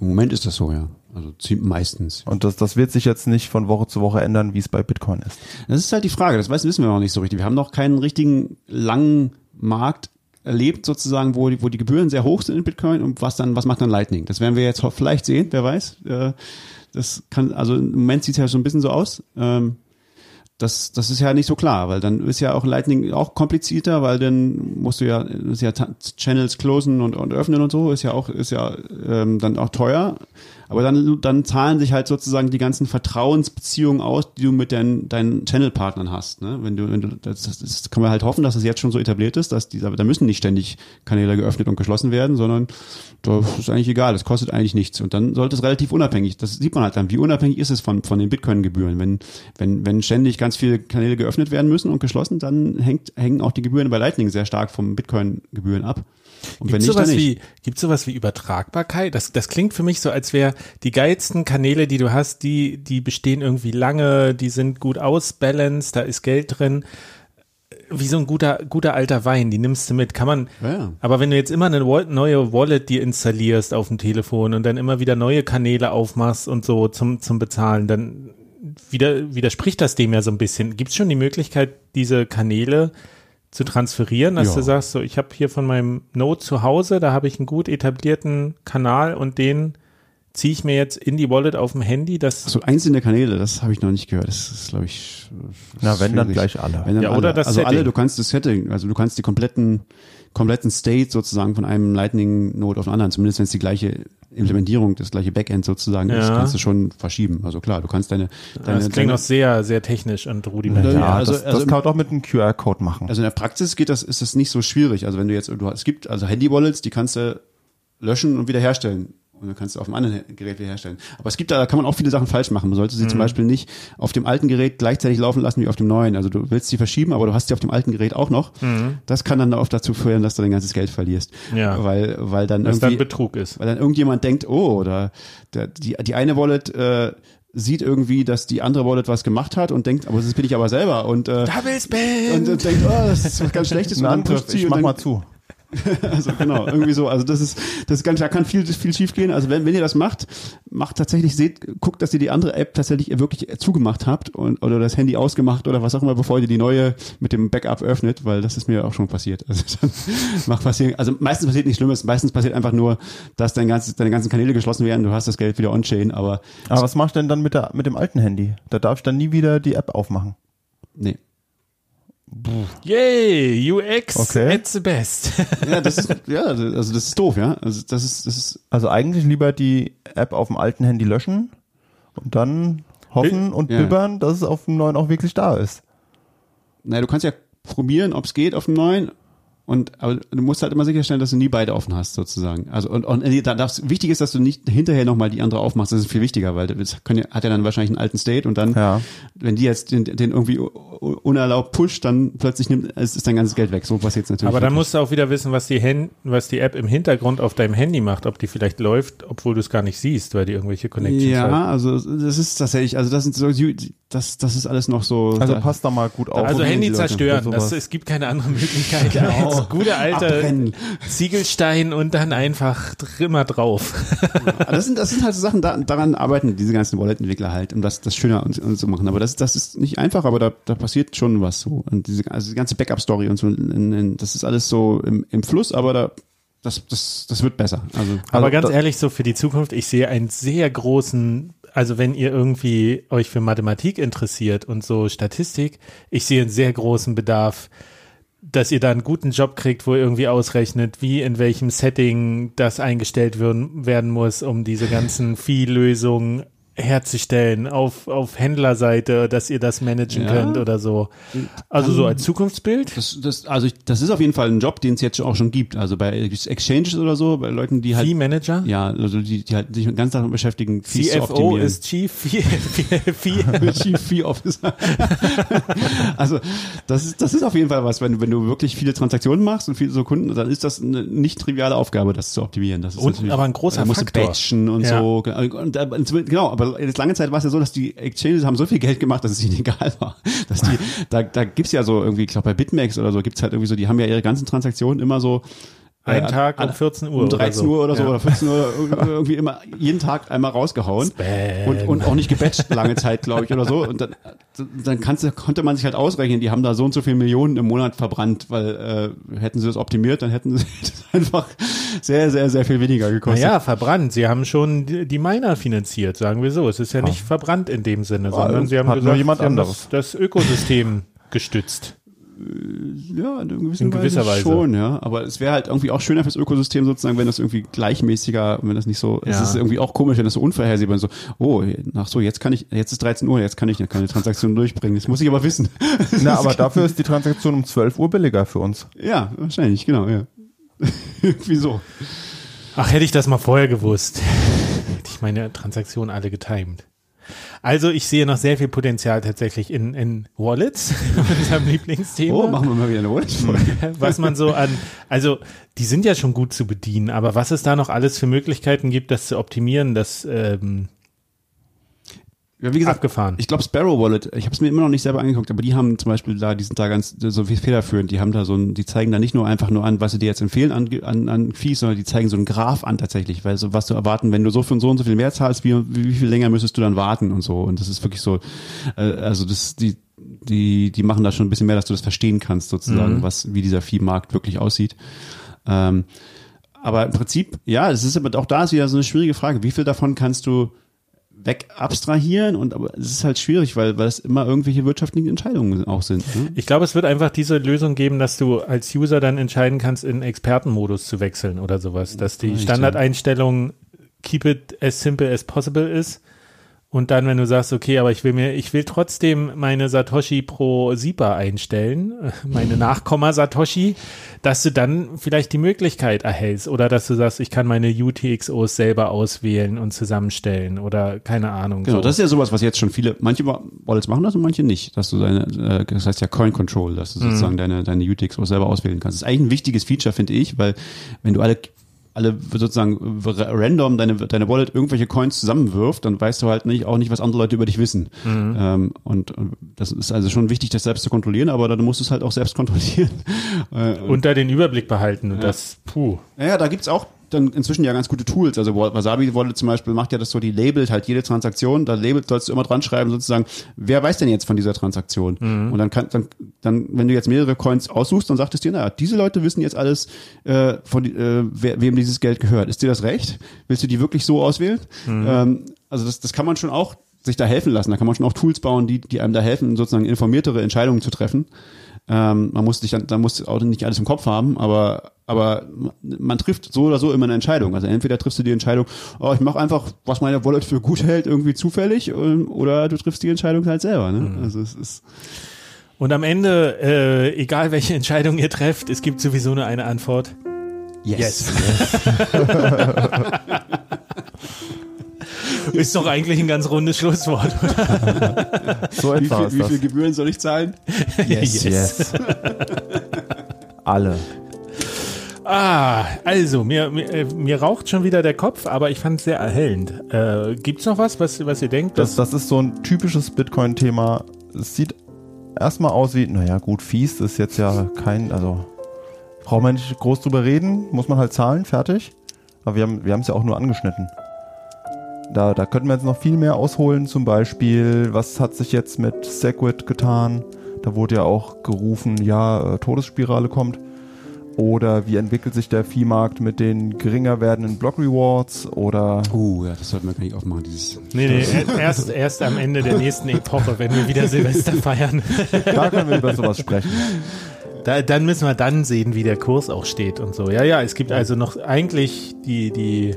Im Moment ist das so, ja. Also meistens. Und das, das wird sich jetzt nicht von Woche zu Woche ändern, wie es bei Bitcoin ist. Das ist halt die Frage, das wissen wir noch nicht so richtig. Wir haben noch keinen richtigen langen Markt erlebt sozusagen, wo die, wo die Gebühren sehr hoch sind in Bitcoin und was dann, was macht dann Lightning? Das werden wir jetzt vielleicht sehen, wer weiß. Äh, Das kann, also im Moment sieht es ja so ein bisschen so aus. Ähm, Das, das ist ja nicht so klar, weil dann ist ja auch Lightning auch komplizierter, weil dann musst du ja, ist ja Channels closen und, und öffnen und so, ist ja auch, ist ja ähm, dann auch teuer. Aber dann, dann zahlen sich halt sozusagen die ganzen Vertrauensbeziehungen aus, die du mit deinen, deinen Channel-Partnern hast. Ne? Wenn du, wenn du, das, das, das kann man halt hoffen, dass es jetzt schon so etabliert ist, dass die, da müssen nicht ständig Kanäle geöffnet und geschlossen werden, sondern das ist eigentlich egal, das kostet eigentlich nichts. Und dann sollte es relativ unabhängig, das sieht man halt dann, wie unabhängig ist es von, von den Bitcoin-Gebühren. Wenn, wenn, wenn ständig ganz viele Kanäle geöffnet werden müssen und geschlossen, dann hängt, hängen auch die Gebühren bei Lightning sehr stark vom Bitcoin-Gebühren ab. Und wenn Gibt nicht, sowas nicht. wie, gibt's sowas wie Übertragbarkeit? Das, das klingt für mich so, als wäre die geilsten Kanäle, die du hast, die, die bestehen irgendwie lange, die sind gut ausbalanced, da ist Geld drin. Wie so ein guter, guter alter Wein, die nimmst du mit. Kann man, Ja, aber wenn du jetzt immer eine neue Wallet dir installierst auf dem Telefon und dann immer wieder neue Kanäle aufmachst und so zum, zum Bezahlen, dann wieder, widerspricht das dem ja so ein bisschen. Gibt es schon die Möglichkeit, diese Kanäle zu transferieren, dass Ja. du sagst, so ich habe hier von meinem Node zu Hause, da habe ich einen gut etablierten Kanal und den ziehe ich mir jetzt in die Wallet auf dem Handy, das So einzelne Kanäle, das habe ich noch nicht gehört. Das ist, glaube ich. Na, wenn dann schwierig. gleich alle. Wenn dann Ja, alle. oder das also alle, Setting. du kannst das Setting, also du kannst die kompletten, kompletten State sozusagen von einem Lightning-Node auf den anderen, zumindest wenn es die gleiche Implementierung, das gleiche Backend sozusagen ist, Ja. kannst du schon verschieben. Also klar, du kannst deine, deine, das klingt deine noch sehr, sehr technisch und rudimentär. Ja, also- das, also das kann man doch mit einem QR-Code machen. Also in der Praxis geht das, ist das nicht so schwierig. Also wenn du jetzt, du, es gibt also Handy-Wallets, die kannst du löschen und wiederherstellen. Und dann kannst du auf dem anderen Gerät wiederherstellen. Aber es gibt da, da kann man auch viele Sachen falsch machen. Man sollte sie zum Beispiel nicht auf dem alten Gerät gleichzeitig laufen lassen wie auf dem neuen. Also du willst sie verschieben, aber du hast sie auf dem alten Gerät auch noch. Das kann dann oft dazu führen, dass du dein ganzes Geld verlierst. Ja. Weil, weil dann dann irgendwie, Betrug ist. weil dann irgendjemand denkt, oh, oder der, die, die eine Wallet, äh, sieht irgendwie, dass die andere Wallet was gemacht hat und denkt, aber das bin ich aber selber und äh, Double Spam! und, und denkt, oh, das ist was ganz Schlechtes und dann pusht sie ich mach dann, mal zu. also genau, irgendwie so. Also das ist, das ist ganz, da kann viel, viel schief gehen. Also wenn, wenn ihr das macht, macht tatsächlich, seht, guckt, dass ihr die andere App tatsächlich wirklich zugemacht habt und, oder das Handy ausgemacht oder was auch immer, bevor ihr die neue mit dem Backup öffnet, weil das ist mir auch schon passiert. Also dann macht passieren, also meistens passiert nichts Schlimmes, meistens passiert einfach nur, dass dein ganzes, deine ganzen Kanäle geschlossen werden, du hast das Geld wieder on-chain, aber Aber was mach ich denn dann mit, der, mit dem alten Handy? Da darf ich dann nie wieder die App aufmachen. nee. Yay, UX Okay. at the best. Ja, das ist, ja, also das ist doof, ja. Also das ist, das ist, Also eigentlich lieber die App auf dem alten Handy löschen und dann hoffen und Ja. bibbern, dass es auf dem neuen auch wirklich da ist. naja, du kannst ja probieren, ob es geht auf dem neuen. Und aber du musst halt immer sicherstellen, dass du nie beide offen hast, sozusagen. Also und, und äh, da darfst, wichtig ist, dass du nicht hinterher nochmal die andere aufmachst. Das ist viel wichtiger, weil das können, ja- hat ja dann wahrscheinlich einen alten State und dann, Ja. wenn die jetzt den, den irgendwie unerlaubt pusht, dann plötzlich nimmt es ist dein ganzes Geld weg. So passiert natürlich. Aber dann wirklich. musst du auch wieder wissen, was die, Hand, was die App im Hintergrund auf deinem Handy macht, ob die vielleicht läuft, obwohl du es gar nicht siehst, weil die irgendwelche Connections ja, hat. also das ist tatsächlich, also das sind so, das, das ist alles noch so. Also da- passt da mal gut auf. Also Handy zerstören, das, es gibt keine andere Möglichkeit gute alte Abbrennen. Ziegelstein und dann einfach immer drauf. Aber das sind, das sind halt so Sachen, da, daran arbeiten diese ganzen Wallet-Entwickler halt, um das, das schöner und, und zu machen. Aber das, das ist nicht einfach, aber da, da passiert schon was so. Und diese, also die ganze Backup-Story und so, in, in, das ist alles so im, im Fluss, aber da, das, das, das wird besser. Also, Aber Also ganz da- ehrlich, so für die Zukunft, ich sehe einen sehr großen, also wenn ihr irgendwie euch für Mathematik interessiert und so Statistik, ich sehe einen sehr großen Bedarf, dass ihr da einen guten Job kriegt, wo ihr irgendwie ausrechnet, wie in welchem Setting das eingestellt werden, muss, um diese ganzen Vieh-Lösungen herzustellen auf, auf Händlerseite, dass ihr das managen Ja. könnt oder so. Also so als Zukunftsbild. das, das, also ich, das ist auf jeden Fall ein Job, den es jetzt auch schon gibt. Also bei Exchanges oder so, bei Leuten, die halt, Fee-Manager. ja, also die, die halt sich den ganzen Tag damit beschäftigen, Fees zu CFO optimieren. ist Chief Fee, Fee, Chief Fee Officer. also das ist, das ist auf jeden Fall was, wenn du, wenn du wirklich viele Transaktionen machst und viele so Kunden, dann ist das eine nicht triviale Aufgabe, das zu optimieren. Das ist Und- aber ein großer da musst Faktor. Batchen und Ja. so. Und, genau, aber jetzt lange Zeit war es ja so, dass die Exchanges haben so viel Geld gemacht, dass es ihnen egal war. Dass die, da, da gibt's ja so irgendwie, ich glaube bei BitMEX oder so gibt's halt irgendwie so, die haben ja ihre ganzen Transaktionen immer so Ein äh, Tag um 14 Uhr um 13 Uhr oder so Ja. oder 14 Uhr irgendwie immer jeden Tag einmal rausgehauen und, und auch nicht gebatcht lange Zeit, glaube ich, oder so. Und dann, dann kannst, konnte man sich halt ausrechnen, die haben da so und so viel Millionen im Monat verbrannt, weil äh, hätten sie das optimiert, dann hätten sie das einfach sehr, sehr, sehr viel weniger gekostet. Naja, verbrannt. Sie haben schon die, die Miner finanziert, sagen wir so. Es ist ja nicht verbrannt in dem Sinne, sondern sie haben gesagt, jemand anderes. Das Ökosystem gestützt. Ja, in gewisser, In gewisser Weise. schon, ja. Aber es wäre halt irgendwie auch schöner fürs Ökosystem sozusagen, wenn das irgendwie gleichmäßiger, wenn das nicht so, es Ja. ist irgendwie auch komisch, wenn das so unvorhersehbar ist, so, oh, nach so, jetzt kann ich, jetzt ist 13 Uhr, jetzt kann ich ja keine Transaktion durchbringen. Das muss ich aber wissen. Na, aber dafür ist die Transaktion um 12 Uhr billiger für uns. ja, wahrscheinlich, genau, ja. Wieso? Ach, hätte ich das mal vorher gewusst. Hätte ich meine Transaktionen alle getimed. Also ich sehe noch sehr viel Potenzial tatsächlich in, in Wallets, unserem Lieblingsthema. Oh, machen wir mal wieder eine Wallet-Folge. was man so an, also die sind ja schon gut zu bedienen, aber was es da noch alles für Möglichkeiten gibt, das zu optimieren, das ähm, Ja, wie gesagt, abgefahren. ich glaube Sparrow Wallet, ich habe es mir immer noch nicht selber angeguckt, aber die haben zum Beispiel da, die sind da ganz so viel federführend, die haben da so ein, die zeigen da nicht nur einfach nur an, was sie dir jetzt empfehlen an, an, an Fees, sondern die zeigen so einen Graph an tatsächlich, weil so was du erwarten, wenn du so für so und so viel mehr zahlst, wie, wie viel länger müsstest du dann warten und so und das ist wirklich so, äh, also das, die, die, die machen da schon ein bisschen mehr, dass du das verstehen kannst sozusagen, was, wie dieser Viehmarkt wirklich aussieht. Ähm, aber im Prinzip, ja, es ist aber auch da ist wieder so eine schwierige Frage. Wie viel davon kannst du weg abstrahieren? Und aber es ist halt schwierig, weil, weil es immer irgendwelche wirtschaftlichen Entscheidungen auch sind. Ne? Ich glaube, es wird einfach diese Lösung geben, dass du als User dann entscheiden kannst, in Expertenmodus zu wechseln oder sowas, dass die Standardeinstellung keep it as simple as possible ist. Und dann, wenn du sagst, okay, aber ich will mir, ich will trotzdem meine Satoshi pro SIPA einstellen, meine Nachkomma Satoshi, dass du dann vielleicht die Möglichkeit erhältst oder dass du sagst, ich kann meine UTXOs selber auswählen und zusammenstellen oder keine Ahnung. Genau, so. das ist ja sowas, was jetzt schon viele, manche Wallets machen das und manche nicht, dass du deine, äh, das heißt ja Coin Control, dass du sozusagen deine, deine UTXO selber auswählen kannst. Das ist eigentlich ein wichtiges Feature, finde ich, weil wenn du alle alle sozusagen random deine, deine Wallet irgendwelche Coins zusammenwirft, dann weißt du halt nicht, auch nicht, was andere Leute über dich wissen. Ähm, und äh, das ist also schon wichtig, das selbst zu kontrollieren, aber dann musst du es halt auch selbst kontrollieren. Äh, und da den Überblick behalten und das, puh. Naja, da gibt's auch dann inzwischen ja ganz gute Tools. Also Wasabi Wallet zum Beispiel macht ja das so, die labelt halt jede Transaktion. Da labelt sollst du immer dran schreiben, sozusagen, wer weiß denn jetzt von dieser Transaktion? Und dann kann, dann, dann, wenn du jetzt mehrere Coins aussuchst, dann sagt es dir, naja, diese Leute wissen jetzt alles, äh, von, äh, wer, wem dieses Geld gehört. Ist dir das recht? Willst du die wirklich so auswählen? Ähm, also das, das kann man schon auch sich da helfen lassen. Da kann man schon auch Tools bauen, die, die einem da helfen, sozusagen informiertere Entscheidungen zu treffen. Ähm, man muss sich dann, dann muss auch nicht alles im Kopf haben, aber aber man trifft so oder so immer eine Entscheidung. Also entweder triffst du die Entscheidung, oh, ich mache einfach, was meine Wallet für gut hält, irgendwie zufällig, ähm, oder du triffst die Entscheidung halt selber. Ne? Also es ist Und am Ende, äh, egal welche Entscheidung ihr trefft, es gibt sowieso nur eine Antwort. Yes. Ist doch eigentlich ein ganz rundes Schlusswort. So Wie viel, ist wie viel Gebühren soll ich zahlen? Yes. Yes. Alle. Ah, also, mir, mir, äh, mir raucht schon wieder der Kopf, aber ich fand es sehr erhellend. Äh, gibt's noch was, was, was ihr denkt? Das, das ist so ein typisches Bitcoin-Thema. Es sieht erstmal aus wie, naja, gut, fies ist jetzt ja kein, also braucht man nicht groß drüber reden, muss man halt zahlen, fertig. Aber wir haben wir haben es ja auch nur angeschnitten. Da, da könnten wir jetzt noch viel mehr ausholen, zum Beispiel, was hat sich jetzt mit Segwit getan? Da wurde ja auch gerufen, ja, äh, Todesspirale kommt. Oder wie entwickelt sich der Viehmarkt mit den geringer werdenden Block Rewards? Oder Uh, ja, das sollten wir gar nicht aufmachen, dieses. nee, nee, er- erst, erst am Ende der nächsten Epoche, wenn wir wieder Silvester feiern. da können wir über sowas sprechen. Da, dann müssen wir dann sehen, wie der Kurs auch steht und so. Ja, ja, es gibt also noch eigentlich die, die,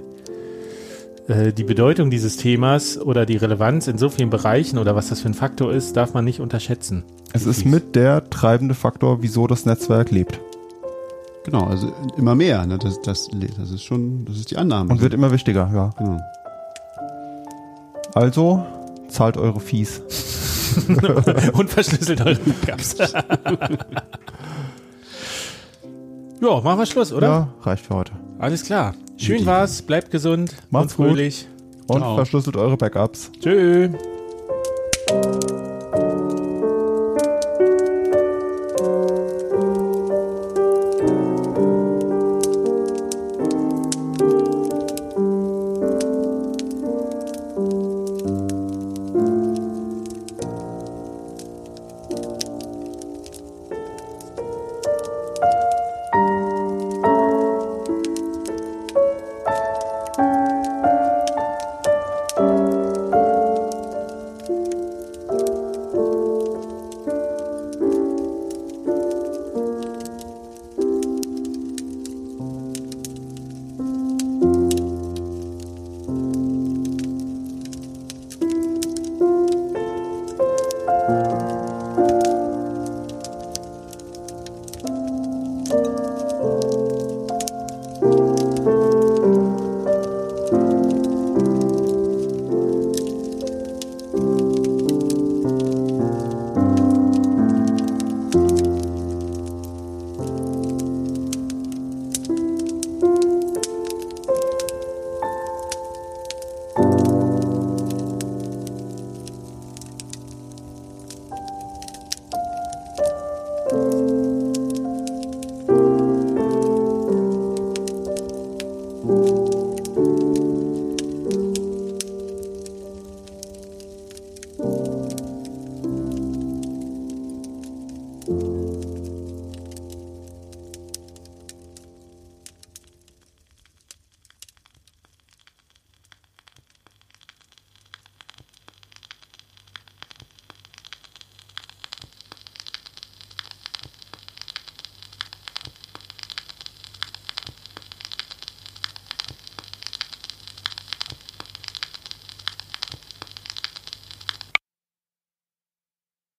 die Bedeutung dieses Themas oder die Relevanz in so vielen Bereichen oder was das für ein Faktor ist, darf man nicht unterschätzen. Es ist mit der treibende Faktor, wieso das Netzwerk lebt. Genau, also immer mehr. Ne? Das, das, das ist schon, das ist die Annahme. Und wird immer wichtiger, ja. genau. Also zahlt eure Fees. und verschlüsselt eure Backups. ja, machen wir Schluss, oder? Ja, reicht für heute. Alles klar. Schön war's, bleibt gesund Macht's und fröhlich. Und Ciao. verschlüsselt eure Backups. Tschö.